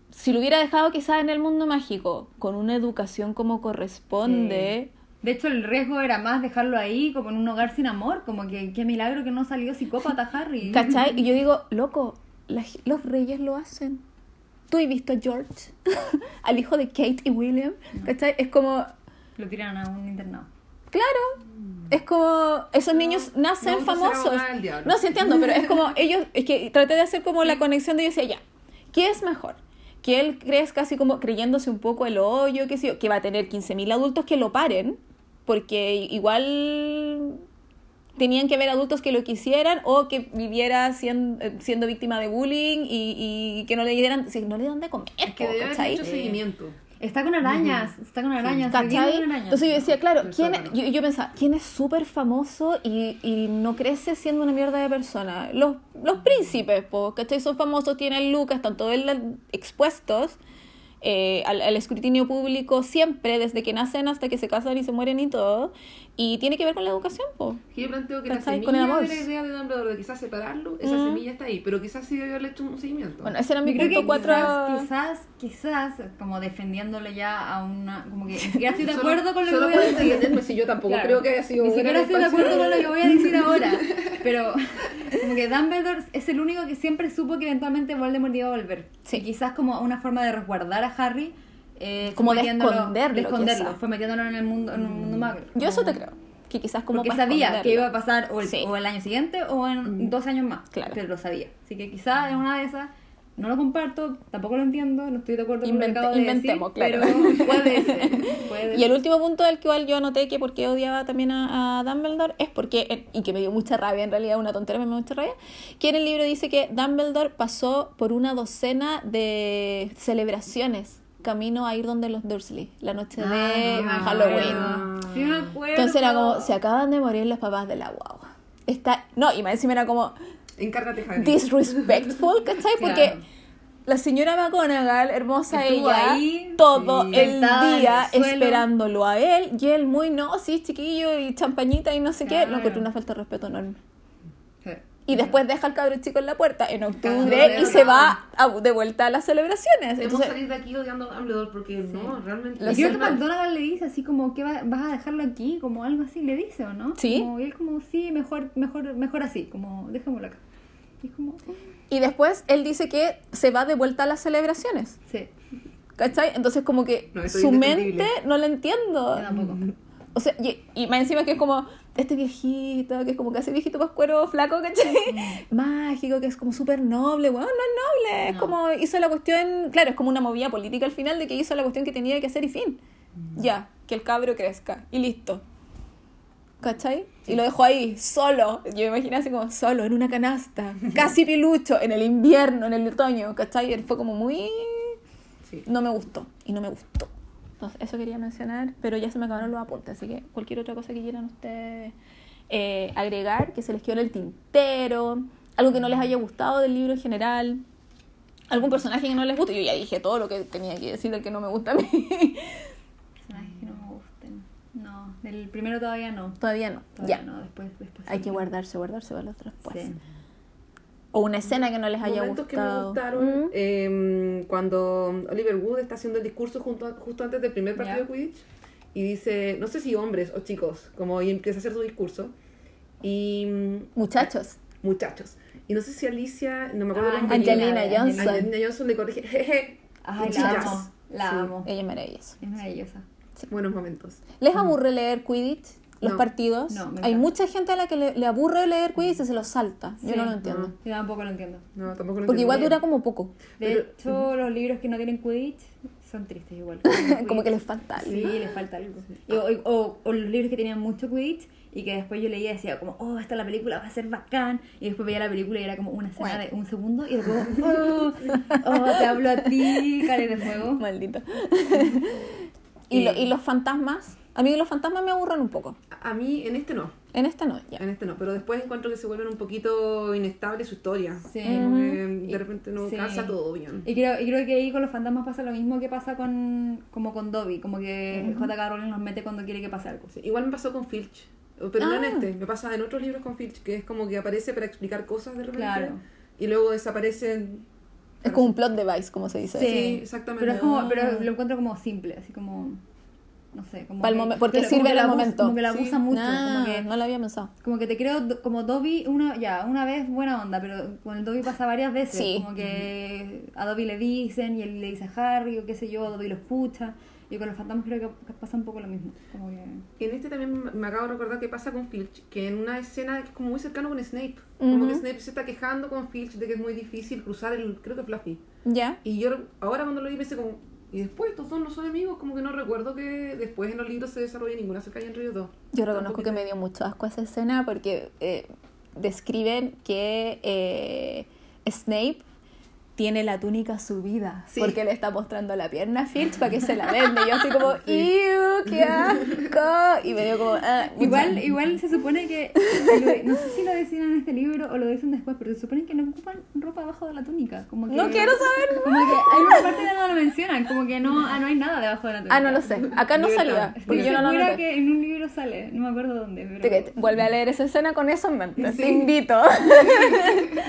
si lo hubiera dejado quizás en el mundo mágico, con una educación como corresponde, De hecho, el riesgo era más dejarlo ahí, como en un hogar sin amor. Como que qué milagro que no salió psicópata Harry. ¿cachai? Y yo digo, loco, la- los reyes lo hacen. Tú has visto a George, al hijo de Kate y William, ¿cachai? Es como, Lo tiran a un internado. Claro. Es como esos niños nacen no famosos. No, sí entiendo, pero es como ellos, es que traté de hacer como la conexión de ellos y decía, ya, ¿qué es mejor? Que él crezca así como creyéndose un poco el hoyo, qué sé yo, que va a tener 15.000 adultos que lo paren, porque igual tenían que ver adultos que lo quisieran o que viviera siendo, siendo víctima de bullying y, y que no le dieran, si no le dan de comer, Es que po, debe haber ¿cachai? mucho seguimiento. Está con arañas. Está con arañas. Entonces yo decía, claro, ¿quién yo, yo pensaba, ¿quién es súper famoso y, y no crece siendo una mierda de persona? Los, los príncipes, po, ¿cachai? Son famosos, tienen lucas, están todos el- expuestos eh, al, al escrutinio público siempre, desde que nacen hasta que se casan y se mueren y todo. Y tiene que ver con la educación, po. Yo planteo que la semilla Con el amor. de la idea de Dumbledore de quizás separarlo, esa Mm. semilla está ahí, pero quizás sí debe haberle hecho un seguimiento. Bueno, ese era mi Yo creo punto que cuatro. quizás, quizás, quizás, como defendiéndole ya a una, como que ni siquiera estoy de Solo- acuerdo con lo que solo voy a decir. si yo tampoco Claro. creo que haya sido Ni siquiera estoy de acuerdo con lo que voy a decir ahora. Pero como que Dumbledore es el único que siempre supo que eventualmente Voldemort iba a volver. Sí. Y quizás como una forma de resguardar a Harry. eh, Como de esconderlo, de esconderlo, fue metiéndolo en el mundo, en un mundo magro. Yo eso te creo. Que quizás como Porque sabía que iba a pasar o el, Sí. o el año siguiente o en dos años más. Claro. Pero lo sabía. Así que quizás en una de esas, no lo comparto, tampoco lo entiendo, no estoy de acuerdo con lo que acabo de inventemos, decir, claro. pero puede ser. puede Y el último punto del cual yo anoté que porque odiaba también a, a Dumbledore es porque, eh, y que me dio mucha rabia, en realidad una tontería, me dio mucha rabia, que en el libro dice que Dumbledore pasó por una docena de celebraciones camino a ir donde los Dursley, la noche de Ah, Halloween. Ah. Sí me acuerdo. Entonces era como, se acaban de morir los papás de la guagua. Está, no, y más encima era como Encárgate, Harry. disrespectful, ¿cachai? Porque Claro. la señora McGonagall, hermosa Estuvo ella, ahí, todo sí. el el día suelo. esperándolo a él y él muy, no, sí, chiquillo y champañita y no sé qué, Claro. lo encontré una falta de respeto enorme. Sí. Y después deja al cabro chico en la puerta en octubre y se va a- de vuelta a las celebraciones. Debemos Entonces, salir de aquí odiando a Dumbledore porque no, realmente. Lo Y creo que. McDonald's le dice así como que va- vas a dejarlo aquí, como algo así, le dice, ¿o no? Sí. Como, y él como, sí, mejor, mejor, mejor así, como, déjamelo acá. Y es como, "Oh, y después él dice que se va de vuelta a las celebraciones. sí, ¿Cachai? Entonces como que No, su mente no la entiendo. yo tampoco. O sea, y, y más encima que es como este viejito, que es como casi viejito pascuero flaco, ¿cachai? Mágico, que es como súper noble. Bueno, no es noble, es No. como hizo la cuestión, claro, es como una movida política al final de que hizo la cuestión que tenía que hacer y fin. Ya, que el cabro crezca y listo. ¿Cachai? Y lo dejó ahí, solo. Yo me imaginé así como solo, en una canasta, casi pilucho, en el invierno, en el otoño, ¿cachai? Él fue como muy Sí. no me gustó y no me gustó. Entonces, eso quería mencionar, pero ya se me acabaron los apuntes, así que cualquier otra cosa que quieran ustedes eh, agregar, que se les quedó en el tintero, algo que no les haya gustado del libro en general, algún personaje que no les guste. Yo ya dije todo lo que tenía que decir del que no me gusta a mí. Personajes que no me gusten. Del primero todavía no. Todavía no. Todavía ya. no, después, después. Hay sí. que guardarse, guardarse para los otros después. Sí. O una escena que no les haya Momentos que me gustado. gustaron Mm. eh, cuando Oliver Wood está haciendo el discurso junto a- justo antes del primer partido Ya. de Quidditch y dice, no sé si hombres o chicos, como y empieza a hacer su discurso y mm, Muchachos. muchachos. Y no sé si Alicia, no me acuerdo Ah, la compañera, Angelina Johnson. Angelina Johnson le corrige, jeje, Ay, la amo. La Sí. amo. Ella es maravillosa. Es maravillosa. Buenos momentos. ¿Les aburre leer Quidditch? Los No. partidos. No, me Hay mucha gente a la que le, le aburre leer Quidditch y se lo salta. Yo no lo entiendo. No. Yo tampoco lo entiendo. No, tampoco lo Porque igual dura como poco. De Pero- hecho, los libros que no tienen Quidditch son tristes igual. como que les falta algo. Sí, les falta algo. Y- O, o- o los libros que tenían mucho Quidditch y que después yo leía y decía como, oh, esta la película va a ser bacán, y después veía la película y era como una escena de un segundo, y después, oh, oh, te hablo a ti, Cari de fuego. Maldito. ¿Y, lo- ¿Y los fantasmas? A mí los fantasmas me aburren un poco. A mí en este no. En esta no, ya. En este no, pero después encuentro que se vuelven un poquito inestable su historia. Sí. Como que Y- de repente no sí. casa todo bien. Y creo, y creo que ahí con los fantasmas pasa lo mismo que pasa con como con Dobby, como que J.K. Rowling nos mete cuando quiere que pase algo. Sí, Igual me pasó con Filch. Pero no en Ah. este, me pasa en otros libros con Filch, que es como que aparece para explicar cosas de repente. Claro. Y luego desaparecen. Es como un plot device, como se dice. Sí, exactamente. Pero es como, Ah. pero lo encuentro como simple, así como no sé, como que- momen- porque como sirve abus- momento. Como que la Sí. abusa mucho, Ah, como que no lo había pensado. como que te creo como Dobby una ya una vez buena onda pero con el Dobby pasa varias veces Sí. como que a Dobby le dicen y él le dice a Harry o qué sé yo Dobby lo escucha y con los fantasmas creo que pasa un poco lo mismo como que En este también me acabo de recordar que pasa con Filch, que en una escena que es como muy cercano con Snape. Como que. Snape se está quejando con Filch de que es muy difícil cruzar el, creo que Fluffy. ¿Ya? Y yo ahora cuando lo vi pensé como, y después estos dos no son amigos, como que no recuerdo que después en los libros se desarrolle ninguna cercanía entre ellos dos. Yo reconozco que me dio mucho asco esa escena porque eh, describen que eh, Snape tiene la túnica subida Sí. porque le está mostrando la pierna a Filch para que se la vende. Y yo así como, ¡Ew, qué asco! Y me dio como, ah, igual igual se supone que no sé si lo decían en este libro o lo dicen después pero se supone que no ocupan ropa abajo de la túnica como que No quiero saber. como que hay una parte que no lo mencionan como que no ah, no hay nada debajo de la túnica Ah, no lo sé. Acá no salía. Estoy yo no lo que en un libro sale, no me acuerdo dónde, pero... Te- te- Vuelve a leer esa escena con eso en mente. Sí. Te invito.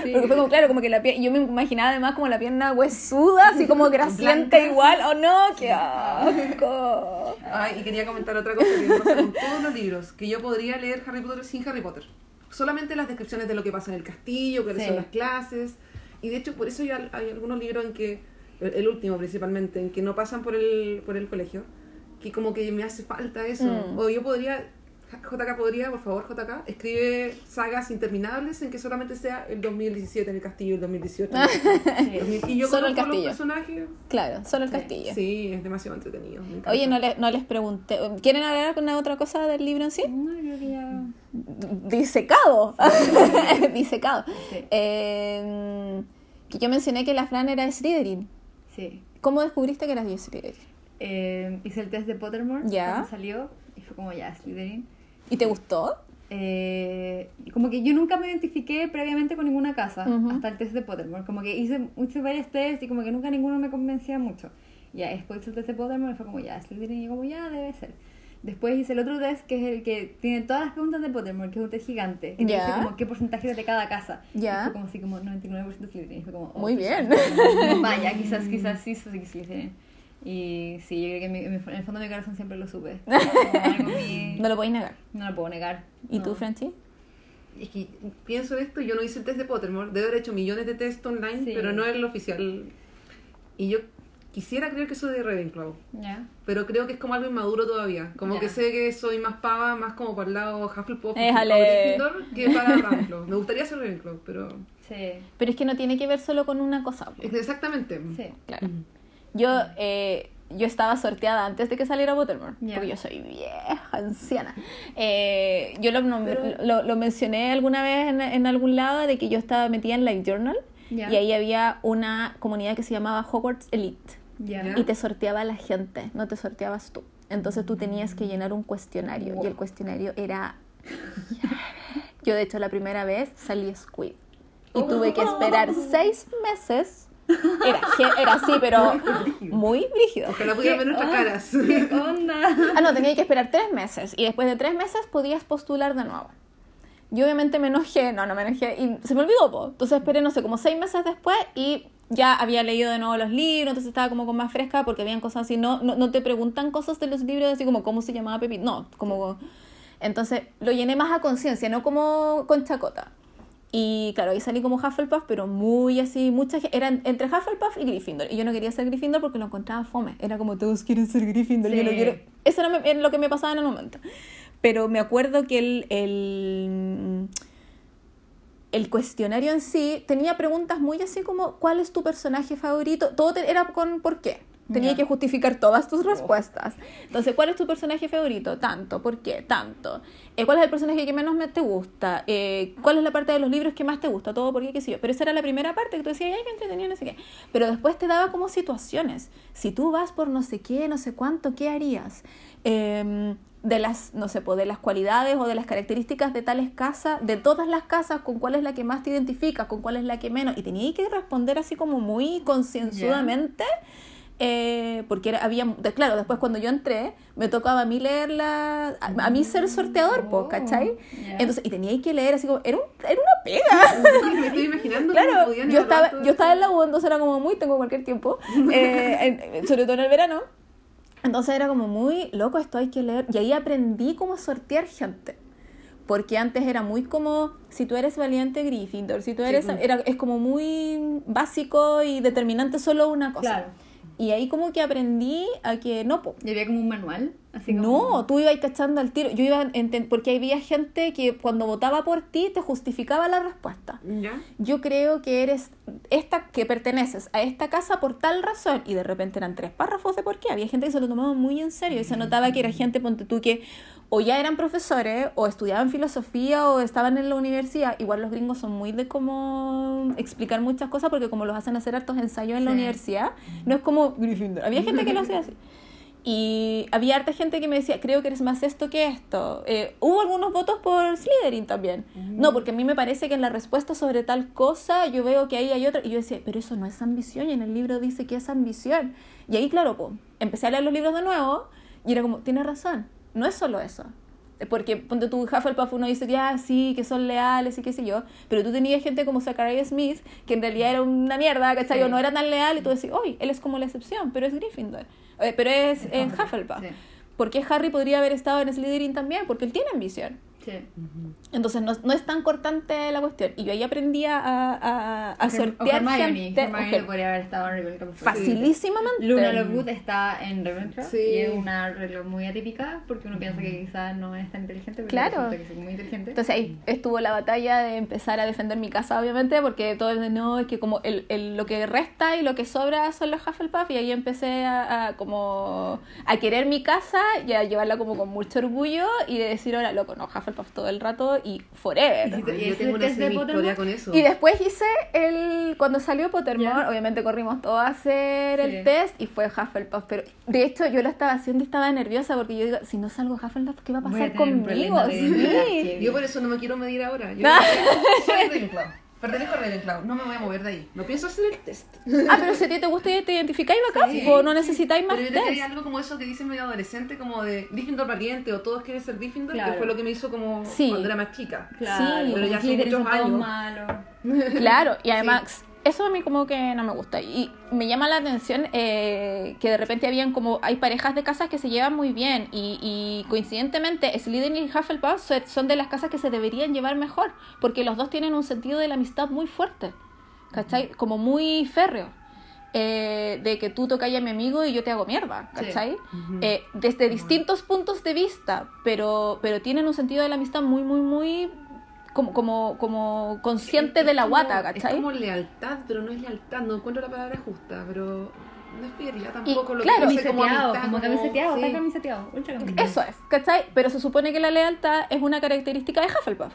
Sí. Porque fue como, claro, como que la pie- yo me imaginaba además como la pierna huesuda, así como grasienta Blanca. igual. ¡Oh no! ¡Qué asco! Ay, y quería comentar otra cosa que pasa con todos los libros, que yo podría leer Harry Potter sin Harry Potter. Solamente las descripciones de lo que pasa en el castillo, cuáles Sí. son las clases. Y de hecho, por eso ya hay algunos libros en que, el el último principalmente, en que no pasan por el, por el colegio, que como que me hace falta eso. Mm. O yo podría, JK podría, por favor, JK, escribe sagas interminables en que solamente sea el 2017 en el castillo, el 2018. en el castillo. Y yo Solo el castillo. los personajes. Claro, solo el Sí. castillo. Sí, es demasiado entretenido. Oye, no, le- no les pregunté. ¿Quieren hablar alguna otra cosa del libro en sí? No, creo que ya... Disecado. Disecado. Eh, que yo mencioné que la Fran era de Slytherin. Sí. ¿Cómo descubriste que eras de Slytherin? Eh, hice el test de Pottermore Ya. salió y fue como ya, Slytherin. ¿Y te gustó? Eh, como que yo nunca me identifiqué previamente con ninguna casa Ujú. hasta el test de Pottermore. Como que hice, hice varios tests y como que nunca ninguno me convencía mucho. Ya, después hice el test de Pottermore y fue como ya, Slytherin y como ya debe ser. Después hice el otro test que es el que tiene todas las preguntas de Pottermore, que es un test gigante. Que te Ya. dice como qué porcentaje es de cada casa. Ya. Y fue como así como 99% Slytherin. Y fue como, oh, Muy bien. Vaya, quizás, quizás sí soy Slytherin. Y sí, yo creo que en, mi- en mi- en el fondo de mi corazón siempre lo supe. Mi- No lo podéis negar. no lo puedo negar. ¿Y No. tú, Franchi? Es que pienso esto, yo no hice el test de Pottermore, debo haber hecho millones de test online, Sí. pero no el oficial. Y yo quisiera creer que soy de Ravenclaw, Ya. pero creo que es como algo inmaduro todavía. Como Ya. que sé que soy más pava, más como para el lado Hufflepuff Éjale. o que para Ravenclaw. Me gustaría ser Ravenclaw, pero... Sí. Pero es que no tiene que ver solo con una cosa. es que Exactamente. Sí. Claro. Yo, eh, yo estaba sorteada antes de que saliera Pottermore, Ya. porque yo soy vieja, anciana. Eh, yo lo, Pero- lo, lo mencioné alguna vez en, en algún lado de que yo estaba metida en Live Journal Ya. y ahí había una comunidad que se llamaba Hogwarts Elite. Ya. y te sorteaba la gente, no te sorteabas tú. Entonces tú tenías que llenar un cuestionario y el cuestionario era... Yo de hecho la primera vez salí Squid y tuve que esperar seis meses. Era, era así, pero muy brígido. Ojalá pudieran ver nuestras caras. ¿Qué onda? Ah, no, tenía que esperar tres meses y después de tres meses podías postular de nuevo. Yo obviamente me enojé, no, no me enojé y se me olvidó, po. entonces esperé, no sé, como seis meses después y ya había leído de nuevo los libros, entonces estaba como con más fresca porque habían cosas así, no, no, no te preguntan cosas de los libros así como cómo se llamaba Pepi, no, como... Entonces lo llené más a conciencia, no como con chacota. Y claro, ahí salí como Hufflepuff, pero muy así, mucha gente, eran entre Hufflepuff y Gryffindor. Y yo no quería ser Gryffindor porque lo encontraba fome. Era como todos quieren ser Gryffindor, yo no Sí. quiero. Eso era era lo que me pasaba en el momento. Pero me acuerdo que el, el, el cuestionario en sí tenía preguntas muy así como, ¿cuál es tu personaje favorito? Todo te- era con ¿por qué? Tenía Ya. que justificar todas tus respuestas. Entonces, ¿cuál es tu personaje favorito? Tanto. ¿Por qué? Tanto. Eh, ¿Cuál es el personaje que menos me te gusta? Eh, ¿Cuál es la parte de los libros que más te gusta? Todo, ¿por qué? ¿Qué sé yo? Pero esa era la primera parte que tú decías, ay, qué entretenido, no sé qué. Pero después te daba como situaciones. Si tú vas por no sé qué, no sé cuánto, ¿qué harías? Em, de las, no sé, pues, de las cualidades o de las características de tales casas, de todas las casas, con cuál es la que más te identificas, con cuál es la que menos. Y tenía que responder así como muy concienzudamente. Eh, porque era- había, claro, después cuando yo entré, me tocaba a mí leerla, a, a mí ser sorteador, pues, ¿cachai? Oh, ya. Entonces, y tenía que leer así como, era, un- era una pega. Me estoy imaginando Claro, yo estaba, yo estaba en la U, entonces era como muy, tengo cualquier tiempo, eh, en- sobre todo en el verano. Entonces era como muy loco, esto hay que leer. Y ahí aprendí cómo sortear gente. Porque antes era muy como, si tú eres valiente Gryffindor, si tú Sí, eres, pues. era, es como muy básico y determinante solo una cosa. Claro. Y ahí como que aprendí a que no, po, Y había como un manual. Así como... no, tú ibas cachando al tiro. Yo iba, enten- porque había gente que cuando votaba por ti te justificaba la respuesta. ¿Ya? yo creo que eres esta que perteneces a esta casa por tal razón y de repente eran tres párrafos de por qué. Había gente que se lo tomaba muy en serio y se notaba que era gente ponte tú que o ya eran profesores o estudiaban filosofía o estaban en la universidad. Igual los gringos son muy de cómo explicar muchas cosas porque como los hacen hacer hartos ensayos en la universidad no es como Gryffindor. Había gente que lo hacía así y había harta gente que me decía, creo que eres más esto que esto. Eh, hubo algunos votos por Slytherin también. No, porque a mí me parece que en la respuesta sobre tal cosa yo veo que ahí hay otra. Y yo decía, pero eso no es ambición. Y en el libro dice que es ambición. Y ahí, claro, po, empecé a leer los libros de nuevo y era como, tienes razón, no es solo eso. Eh, Porque ponte tu Hufflepuff uno dice que ah, sí, que son leales y qué sé yo, pero tú tenías gente como Zachariah Smith que en realidad era una mierda, ¿cachai? Sí. O no era tan leal y tú decís, oye, él es como la excepción, pero es Gryffindor. Eh, pero es, Hufflepuff, Hufflepuff. sí. ¿Por qué Harry podría haber estado en Slytherin también? Porque él tiene ambición. Sí. Entonces no, no es tan cortante la cuestión. Y yo ahí aprendí a, a, a sortear Hermione. gente Hermione ok, podría haber estado en Ravenclaw. facilísimamente. Luna Lovegood está en Ravenclaw Sí. y es una regla muy atípica porque uno piensa que quizás no es tan inteligente, pero Claro. que es muy inteligente. Entonces ahí estuvo la batalla de empezar a defender mi casa, obviamente, porque todo el no, es que como el, el- lo que resta y lo que sobra son los Hufflepuff, y ahí empecé a, a como a querer mi casa y a llevarla como con mucho orgullo y de decir, ahora, loco, no, Hufflepuff todo el rato y forever. Y si Ay, ¿Y yo ese tengo una test de semi historia Pottermore? con eso. Y después hice el. Cuando salió Pottermore, obviamente corrimos todos a hacer Sí. el test y fue Hufflepuff. Pero de hecho, yo lo estaba haciendo y estaba nerviosa porque yo digo, si no salgo Hufflepuff, ¿qué va a Voy a pasar tener conmigo? Sí. Yo por eso no me quiero medir ahora. Yo Ah. soy Ravenclaw. Pertenezco a Ravenclaw. No me voy a mover de ahí. No pienso hacer el test. Ah, pero si a ti te gusta y te identificáis bacán, Sí. o no necesitáis más Pero yo te test. algo como eso que dicen medio adolescente, como de Gryffindor valiente o todos quieren ser Gryffindor, Claro. que fue lo que me hizo como Sí. cuando era más chica. Claro, Sí, pero ya Slytherin muchos años. Claro, y además, eso a mí como que no me gusta. Y me llama la atención eh, que de repente habían como, hay parejas de casas que se llevan muy bien y, y coincidentemente Slytherin y Hufflepuff so- son de las casas que se deberían llevar mejor, porque los dos tienen un sentido de la amistad muy fuerte, ¿cachai? Como muy férreo. eh, de que tú tocas a mi amigo y yo te hago mierda, Sí. ¿cachai? Eh, desde distintos puntos de vista, pero, pero tienen un sentido de la amistad muy, muy, muy como, como, como consciente Es de la como- guata, ¿cachai? Es como lealtad, pero no es lealtad, no encuentro la palabra justa, pero no es fidelidad tampoco. lo claro, que dice como Camiseteado, amistad, como camiseteado, sí. está camiseteado, ultra camiseteado. Eso es, ¿cachai? Pero se supone que la lealtad es una característica de Hufflepuff.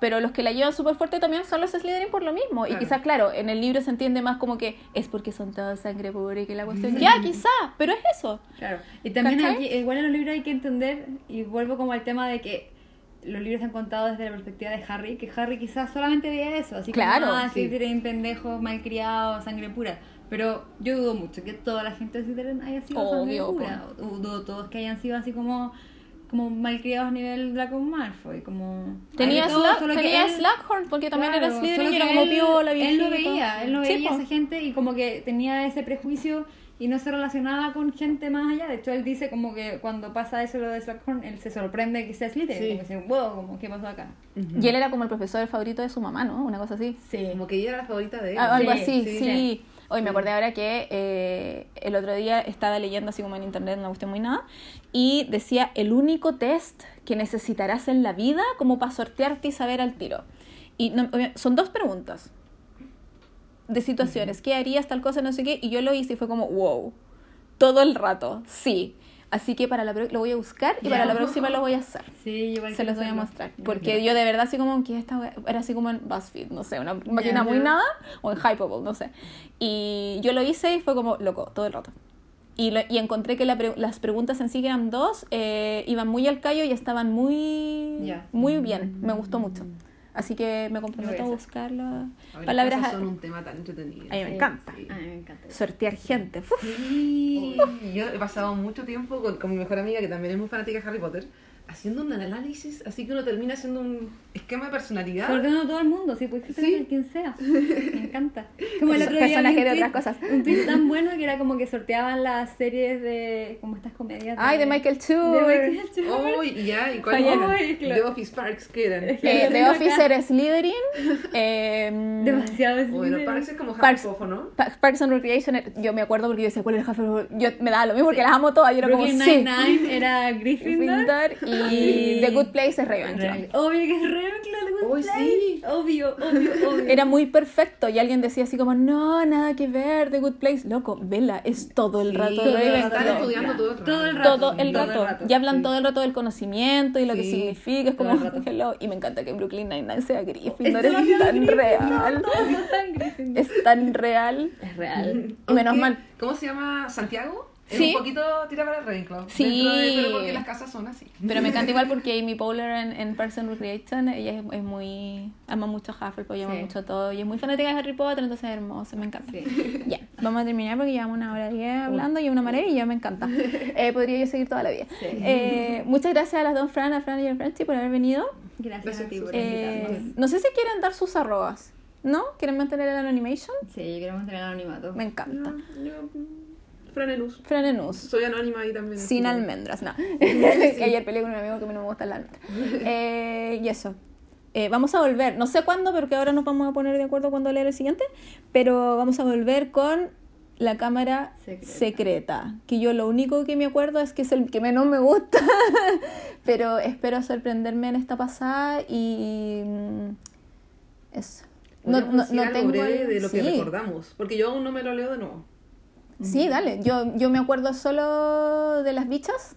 Pero los que la llevan súper fuerte también son los Slytherin por lo mismo. Y quizás, claro, en el libro se entiende más como que es porque son todos sangre pura y que la cuestión... Ya, quizá, pero es eso. Claro. Y también que- igual en los libros hay que entender, y vuelvo como al tema de que los libros han contado desde la perspectiva de Harry, que Harry quizás solamente veía eso, así Claro, como, ah, sí. Slytherin, pendejos, malcriados, sangre pura. Pero yo dudo mucho que toda la gente de Slytherin haya sido Obvio, sangre pura. O Dudo todos que hayan sido así como como malcriados a nivel Draco Malfoy, como... Tenía, todo, Slack, solo que tenía él- Slughorn porque también era Claro, Slytherin solo y era que como él- piola, Él viejito. veía, él Sí, veía a po. esa gente y como que tenía ese prejuicio y no se relacionaba con gente más allá. De hecho, él dice como que cuando pasa eso lo de Slughorn, él se sorprende que sea Slytherin. Sí. Como que dice, wow, como, ¿qué pasó acá? Y él era como el profesor favorito de su mamá, ¿no? Una cosa así. Sí. Como que ella era la favorita de él. Ah, algo Sí, así, sí, sí. sí. Hoy me acordé ahora que eh, el otro día estaba leyendo así como en internet, no me gustó muy nada, y decía el único test que necesitarás en la vida como para sortearte y saber al tiro. Y no- son dos preguntas. De situaciones. ¿Qué harías tal cosa, no sé qué? Y yo lo hice y fue como, wow, todo el rato, sí. Así que para la lo voy a buscar y para la próxima lo voy a hacer. Sí, igual Se los voy a mostrar. Porque yo de verdad así como que esta era así como en BuzzFeed, no sé, una máquina muy nada, o en Hypeable, no sé. Y yo lo hice y fue como loco, todo el rato. Y, lo- y encontré que la pre- las preguntas en sí, que eran dos, eh, iban muy al callo y estaban muy, muy bien. Me gustó mucho. Así que me comprometo a voy a hacer. buscarlo. A ver, Palabras son un tema tan entretenido. A mí me Sí, encanta. Sí. A mí me encanta. Sortear gente. ¡Uf! Sí. Yo he pasado mucho tiempo con, con mi mejor amiga, que también es muy fanática de Harry Potter, haciendo un análisis, así que uno termina haciendo un esquema de personalidad. Sorteando a todo el mundo, sí, puedes Sí. ser a quien sea. Me encanta. Como el otro día de otras cosas. Un tweet tan bueno que era como que sorteaban las series de. como estas comedias. Ay, de Michael De Tour. Michael Schur. Oh, y ya, ¿y cuál claro. De Office Parks, ¿qué eran? Eh, The acá. Officer Slytherin. eh, Demasiado Bueno, Slytherin. Parks es como Parks- Hufflepuff, ¿no? Pa- Parks and Recreation, eh, yo me acuerdo porque yo decía, ¿cuál es Hufflepuff? Yo me daba lo mismo porque las amo todas. Yo era como, Brooklyn sí. Nine-Nine era Gryffindor. Gryffindor y Sí. The Good Place es Ravenclaw. Obvio que es Ravenclaw, The Good Uy, Place. sí. Obvio, obvio, obvio. Era muy perfecto y alguien decía así como, no, nada que ver, The Good Place. Loco, vela, es todo el Sí, rato todo. Ravenclaw. Están estudiando todo el rato. Todo el rato. Todo el Todo el rato. Y hablan sí. todo el rato del conocimiento y lo que significa. Es como, hello. Y me encanta que Brooklyn Nine-Nine sea Es Gryffindor. Es, demasiado tan Gryffindor, real. Tan Gryffindor. Es tan real. Es real. Y menos Aunque, mal. ¿Cómo se llama? ¿Santiago? Es Sí. un poquito tira para Ravenclaw. Sí. De- pero porque las casas son así. Pero me encanta igual porque Amy Poehler en, en Parks and Recreation, ella es, es muy... ama mucho a Hufflepuff, ama Sí. mucho todo. Y es muy fanática de Harry Potter, entonces es hermosa, me encanta. Sí. Ya, vamos a terminar porque llevamos una hora y diez hablando y una maravilla, me encanta. Eh, podría yo seguir toda la vida. Sí. Eh, muchas gracias a las dos Fran, a Fran y a Franchi por haber venido. Gracias, a ti por. Eh, no sé si quieren dar sus arrobas, ¿no? ¿Quieren mantener el anonymation? Sí, yo quiero mantener el anonimato. Me encanta. Yo, yo, Fran Enus. Fran Enus. Soy anónima ahí también. Sin que- almendras, no. que ayer peleé con un amigo que a mí no me gustan las almendras. Eh, y eso. Eh, vamos a volver, no sé cuándo, porque ahora nos vamos a poner de acuerdo cuando leer el siguiente, pero vamos a volver con la cámara Secreta. secreta. que yo lo único que me acuerdo es que es el que menos me gusta, pero espero sorprenderme en esta pasada y mm, eso. No, no, no tengo de lo que sí. recordamos. Porque yo aún no me lo leo de nuevo. Sí, dale. Yo, yo me acuerdo solo de las bichas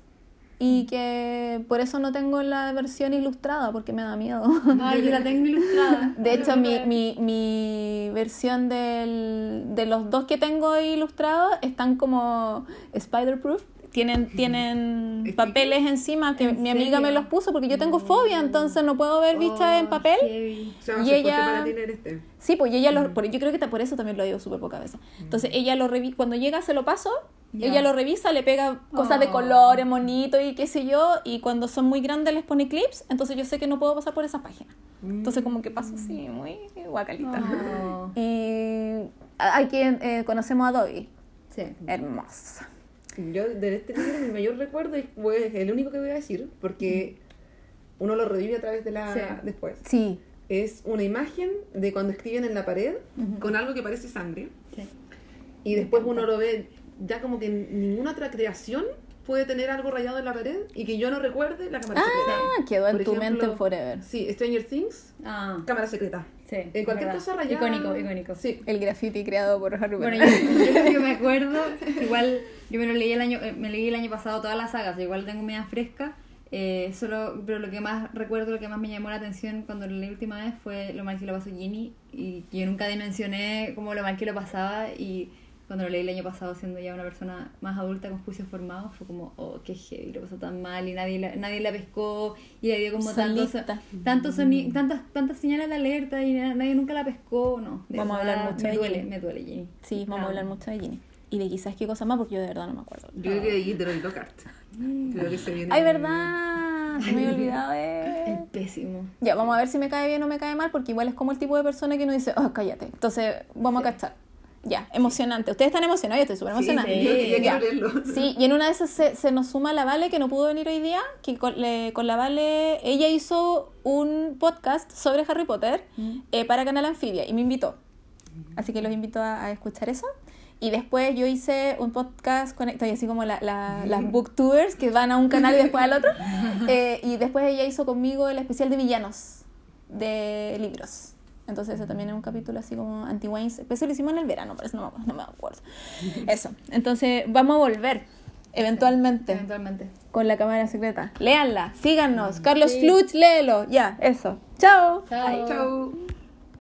y que por eso no tengo la versión ilustrada porque me da miedo. Ay, yo la tengo ilustrada. De hecho, mi, mi, mi versión del, de los dos que tengo ilustrados están como Spider-Proof. Tienen, tienen papeles encima que ¿En mi amiga me serio? los puso porque yo tengo fobia, entonces no puedo ver en Oh, papel. heavy. O sea, Y ella- este. Sí, pues ella lo, por, yo creo que por eso también lo digo súper pocas veces. Entonces ella lo revi cuando llega se lo paso, Ya. ella lo revisa, le pega cosas de Oh. colores, monito y qué sé yo, y cuando son muy grandes les pone clips, entonces yo sé que no puedo pasar por esas páginas. Entonces como que paso así, muy guacalita. Oh. Y quien eh, conocemos a Dobby, Sí. hermosa. Yo de este libro mi mayor recuerdo es pues, el único que voy a decir, porque uno lo revive a través de la Sí. después. Sí, Es una imagen de cuando escriben en la pared con algo que parece sangre Sí. y después uno lo ve ya como que ninguna otra creación puede tener algo rayado en la pared y que yo no recuerde la cámara Ah, secreta. quedó en Por tu ejemplo, mente forever. Sí, Stranger Things, Ah, cámara secreta. sí. En cualquier verdad. cosa rayada. Icónico, icónico. Sí. El graffiti creado por Harry Bueno, yo, yo lo que me acuerdo, igual yo me lo leí el año, eh, me leí el año pasado todas las sagas, igual tengo media fresca, eh, solo, pero lo que más recuerdo, lo que más me llamó la atención cuando lo leí última vez fue lo mal que lo pasó Ginny y yo nunca dimensioné como lo mal que lo pasaba y cuando lo leí el año pasado siendo ya una persona más adulta con juicios formados fue como, oh, qué heavy, lo pasó tan mal y nadie la, nadie la pescó y había como tantos, tantos soni- tantas, tantas señales de alerta y na- nadie nunca la pescó, no. de Vamos a hablar mucho me de duele, Ginny. me duele Ginny. Sí, vamos a hablar mucho de Ginny. Y de quizás qué cosa más, porque yo de verdad no me acuerdo. Yo creo que de Gilderoy Lockhart. Creo que se viene. Ay, verdad. Se me había olvidado de... Es pésimo. Ya, vamos a ver si me cae bien o me cae mal, porque igual es como el tipo de persona que uno dice, oh, cállate. Entonces, vamos a cachar. Ya, emocionante. Ustedes están emocionados, yo estoy súper Sí, emocionada. sí, yo, yo Ya. Sí, y en una de esas se, se nos suma la Vale, que no pudo venir hoy día, que con, le- con la Vale, ella hizo un podcast sobre Harry Potter eh, para Canal Anfibia y me invitó. Así que los invito a, a escuchar eso. Y después yo hice un podcast con estoy así como la, la- las booktours que van a un canal y después al otro. Eh, y después ella hizo conmigo el especial de villanos de libros. Entonces ese también es un capítulo así como anti-Wayne. Pues lo hicimos en el verano, pero eso no me, acuerdo, no me acuerdo. Eso. Entonces vamos a volver eventualmente. Eventualmente. Con la cámara secreta. Léanla, síganos. Carlos Fluch, léelo. Ya, eso. Chao. Chao.